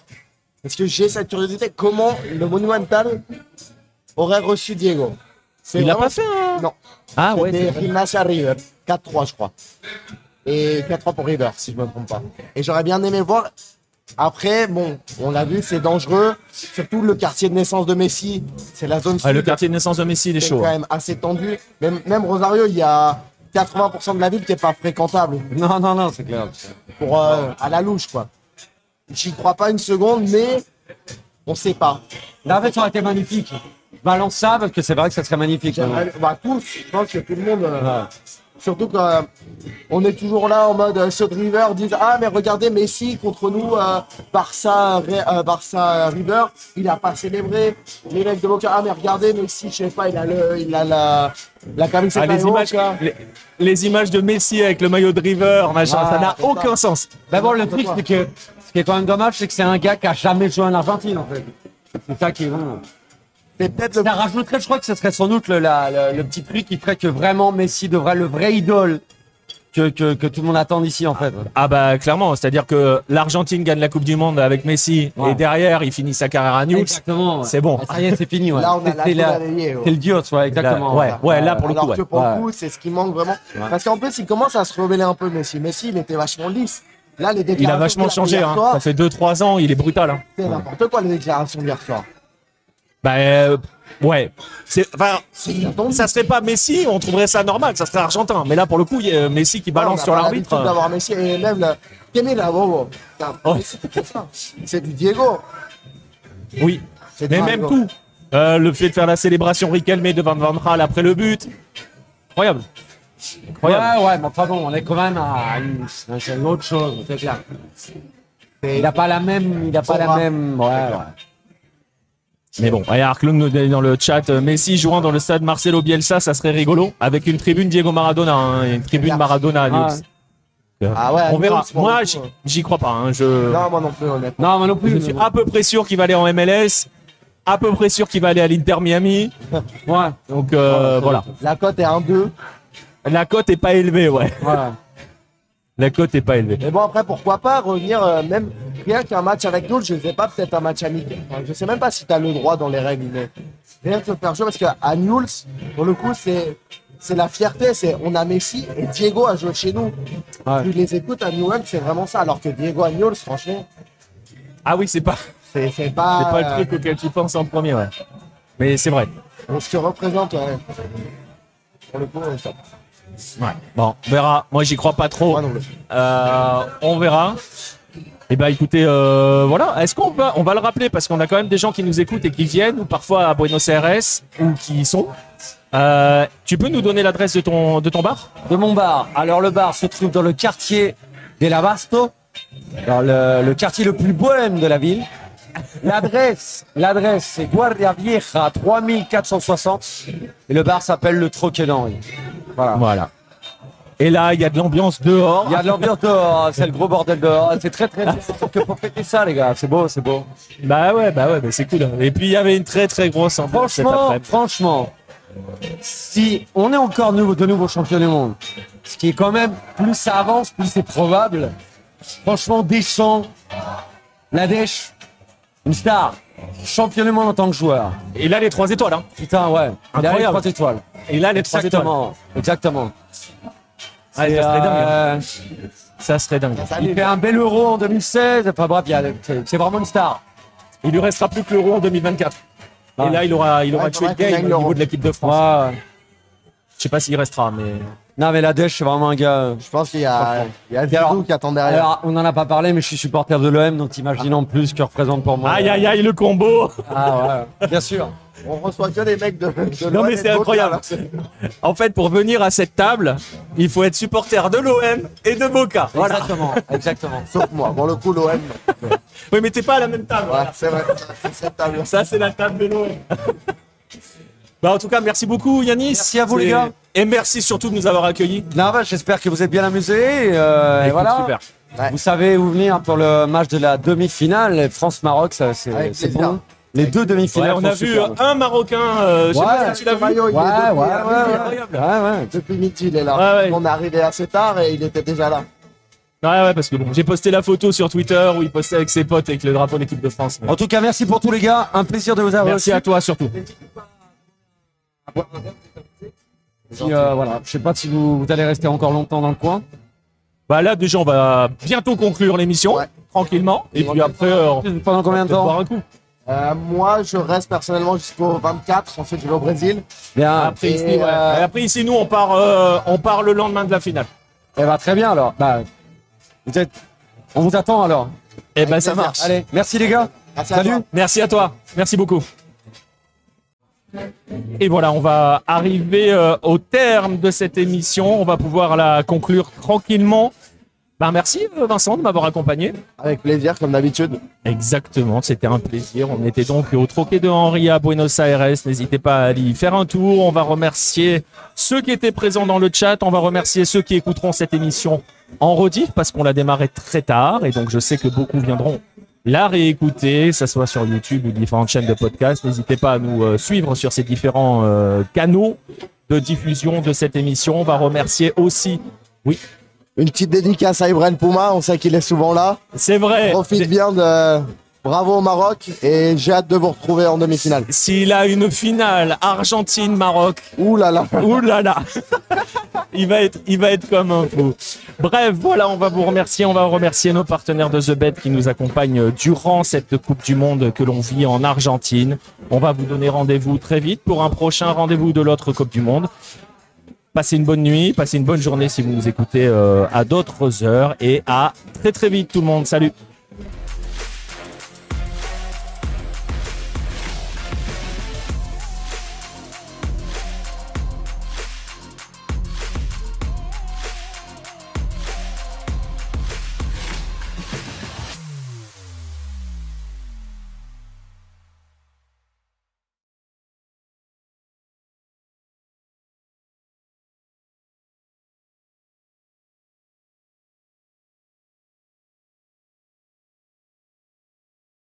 Parce que j'ai cette curiosité. Comment le Monumental aurait reçu Diego C'est Il l'a pas fait, hein Non. Ah ouais. C'était. Gimnasia River. 4-3, je crois. Et 4-3 pour River, si je me trompe pas. Et j'aurais bien aimé voir. Après, bon, on l'a vu, c'est dangereux. Surtout le quartier de naissance de Messi, c'est la zone Ah, le quartier de naissance de Messi, il est c'est chaud. quand hein. même assez tendu. Même, même Rosario, il y a 80% de la ville qui est pas fréquentable Non, non, non, c'est clair. pour euh, à la louche, quoi. J'y crois pas une seconde, mais on sait pas. Là, en fait, ça aurait été magnifique. Balance ça parce que c'est vrai que ça serait magnifique. Bah, tous, je pense que tout le monde. euh, Ouais. Surtout qu'on est toujours là en mode euh, ceux de River disent Ah, mais regardez Messi contre nous, euh, Barça, Ré- euh, Barça River, il a pas célébré. Les mecs de Boca, ah, mais regardez Messi, je sais pas, il a, le, il a la, la camisette Ah, les, images, Boca. les, les images de Messi avec le maillot de River, machin, Ah, ça n'a ça. aucun sens. Mais bon, le truc, c'est que ce qui est quand même dommage, c'est que c'est un gars qui a jamais joué en Argentine, en fait. C'est ça qui est bon. C'est peut-être le Ça rajouterait, je crois que ce serait sans doute le, la- le, le petit truc qui ferait que vraiment Messi devrait le vrai idole que, que, que tout le monde attend d'ici, en fait. Ah bah clairement, c'est-à-dire que l'Argentine gagne la Coupe du Monde avec Messi Ouais. et derrière il finit sa carrière à Newell's. Exactement. ouais. C'est bon. Ça y est, c'est fini. Ouais. Là, on a C'est- la c'est le dios, ouais, exactement. Ouais, ouais, là pour le Alors coup. que ouais. pour Ouais. le coup, c'est ce qui manque vraiment. Parce qu'en plus, il commence à se rebeller un peu, Messi. Messi, il était vachement lisse. Là, les Il a déclarations vachement qu'il a fait changé. Hein. soir, Ça fait 2-3 ans, il est brutal. Hein. C'est n'importe quoi, les déclarations d'hier soir. Bah euh, ouais. C'est, enfin, ça serait pas Messi, on trouverait ça normal, ça serait argentin. Mais là pour le coup, il y a Messi qui balance sur l'arbitre. l'habitude d'avoir Messi et même Bobo Putain, Oh. Messi, c'est du Diego. Oui. C'est Mais même euh, le fait de faire la célébration Riquelme devant Van Gaal après le but, incroyable. Incroyable. Ouais, ouais, mais enfin bon, on est quand même à une, c'est une autre chose, c'est clair. Il n'a pas la même, il a pas la même, ouais, ouais. Mais bon, Arclung nous dit dans le chat, euh, Messi jouant dans le stade Marcelo Bielsa, ça serait rigolo, avec une tribune Diego Maradona, hein, une tribune Maradona à Newell's. Euh, Ah ouais, On verra. Moi, j'y- crois pas. hein, Je, Non, moi non plus, honnêtement. Non, moi non plus. je suis à peu près sûr qu'il va aller en MLS, à peu près sûr qu'il va aller à l'Inter Miami. Ouais. Donc euh, voilà. La cote est 1-2. La cote est pas élevée, ouais. Voilà. La cote est pas élevée. Mais bon, après, pourquoi pas revenir, euh, même rien qu'un match avec nous, je sais pas, peut-être un match amical. Enfin, je sais même pas si tu as le droit dans les règles, mais rien que faire jouer, parce qu'à Newell's, pour le coup, c'est. C'est la fierté, c'est on a Messi et Diego à jouer chez nous. Ouais. Tu les écoutes à Newell's, c'est vraiment ça. Alors que Diego à Newell's, franchement, Ah oui, c'est pas, c'est pas. c'est pas le euh, truc auquel tu penses en premier, ouais. Mais c'est vrai. On se représente, ouais. Pour le coup, on top. Ouais. Bon, on verra. Moi, j'y crois pas trop. Euh, on verra. Eh ben, écoutez, euh, voilà. Est-ce qu'on va, on va le rappeler? Parce qu'on a quand même des gens qui nous écoutent et qui viennent ou parfois à Buenos Aires ou qui y sont. Euh, tu peux nous donner l'adresse de ton, de ton bar? De mon bar. Alors le bar se trouve dans le quartier de l'Abasto, dans le, le quartier le plus bohème de la ville. L'adresse, l'adresse c'est Guardia Vieja 3460 et le bar s'appelle le Troquet d'Henri. Voilà. Voilà. Et là, il y a de l'ambiance dehors. Il y a de l'ambiance dehors, c'est le gros bordel dehors. C'est très très. Que pour fêter ça les gars, c'est beau, c'est beau. Bah ouais, bah ouais, bah c'est cool. Et puis il y avait une très très grosse ambiance Franchement, franchement, si on est encore nouveau, de nouveau champion du monde, ce qui est quand même, plus ça avance, plus c'est probable. Franchement, Deschamps, la Dèche, une star, champion du monde en tant que joueur. Et là, les trois étoiles. Hein. Putain, ouais, il a les Incroyable. trois étoiles. Et là, les trois étoiles. Exactement, exactement. Ah, ça serait dingue. hein. euh, Ça serait dingue. il fait un bel euro en 2016. Enfin bref, il y a- c'est c'est vraiment une star. Il lui restera plus que l'euro en 2024. Ouais. Et là, il aura, il aura Ouais, tué le faudrait qu'il game gagne au l'Euro. niveau de l'équipe de France. Ouais. Je sais pas s'il restera, mais. Non, mais la Dèche, c'est vraiment un gars. Je pense qu'il y a, il y a alors- Zidou qui attend derrière. Alors, on n'en a pas parlé, mais je suis supporter de l'OM, donc imagine en plus ce que représente pour moi. Aïe aïe aïe, le combo Ah ouais, bien sûr. On reçoit que des mecs de. de Non, mais c'est incroyable. En fait, pour venir à cette table, il faut être supporter de l'OM et de Boca. Voilà. Exactement, exactement. Sauf moi. Pour le coup, l'OM. Oui, mais t'es pas à la même table. Ouais, voilà. c'est vrai. C'est cette table. Ça, c'est la table de l'OM. Bah, en tout cas, merci beaucoup, Yanis. Merci à vous, les gars. Et merci surtout de nous avoir accueillis. Non, bah, j'espère que vous êtes bien amusés. et, euh, et voilà. Super. Vous savez où venir pour le match de la demi-finale. France-Maroc, ça, c'est bon. Les deux Ouais, demi-finales. on a vu superbes. un Marocain, euh, je sais Ouais, pas si tu l'as vu. maillot, il est Ouais, depuis- ouais, ouais, ouais. Ouais, ouais. Depuis midi, il est là. Ouais, ouais. On est arrivé assez tard et il était déjà là. Ouais, ouais, parce que bon, j'ai posté la photo sur Twitter où il postait avec ses potes avec le drapeau de l'équipe de France. En tout cas, merci pour tous les gars. Un plaisir de vous avoir Merci à toi surtout. Puis, euh, voilà. Je sais pas si vous, vous allez rester encore longtemps dans le coin. Bah là, déjà, on va bientôt conclure l'émission, Ouais. tranquillement. Et puis après, euh, on Pendant combien de boire temps un coup. Euh, moi, je reste personnellement jusqu'au 24. Ensuite, je vais au Brésil. Bien. Après, Et, ici, ouais. euh, Et après, ici, nous, on part, euh, on part le lendemain de la finale. Eh bah, très bien alors. Bah, vous êtes... On vous attend alors. Et ben, ça plaisir. marche. Allez, merci les gars. Merci à Salut. toi. Merci à toi. Merci beaucoup. Et voilà, on va arriver euh, au terme de cette émission. On va pouvoir la conclure tranquillement. Ben, merci euh, Vincent de m'avoir accompagné. Avec plaisir, comme d'habitude. Exactement, c'était un plaisir. On était donc au Troquet de Henri à Buenos Aires. N'hésitez pas à aller y faire un tour. On va remercier ceux qui étaient présents dans le chat. On va remercier ceux qui écouteront cette émission en rediff parce qu'on l'a démarré très tard et donc je sais que beaucoup viendront la réécouter, que ce soit sur YouTube ou différentes chaînes de podcast. N'hésitez pas à nous euh, suivre sur ces différents euh, canaux de diffusion de cette émission. On va remercier aussi, oui, Une petite dédicace à Ibrahim Pouma. On sait qu'il est souvent là. c'est vrai, Profite bien de. Bravo au Maroc. Et j'ai hâte de vous retrouver en demi-finale. s'il a une finale Argentine-Maroc, Ouh là là. Ouh là là il va être, il va être comme un fou. Bref, voilà, on va vous remercier. On va remercier nos partenaires de The Bet qui nous accompagnent durant cette Coupe du Monde que l'on vit en Argentine. On va vous donner rendez-vous très vite pour un prochain rendez-vous de l'autre Coupe du Monde. Passez une bonne nuit, passez une bonne journée si vous nous écoutez euh, à d'autres heures et à très très vite tout le monde. Salut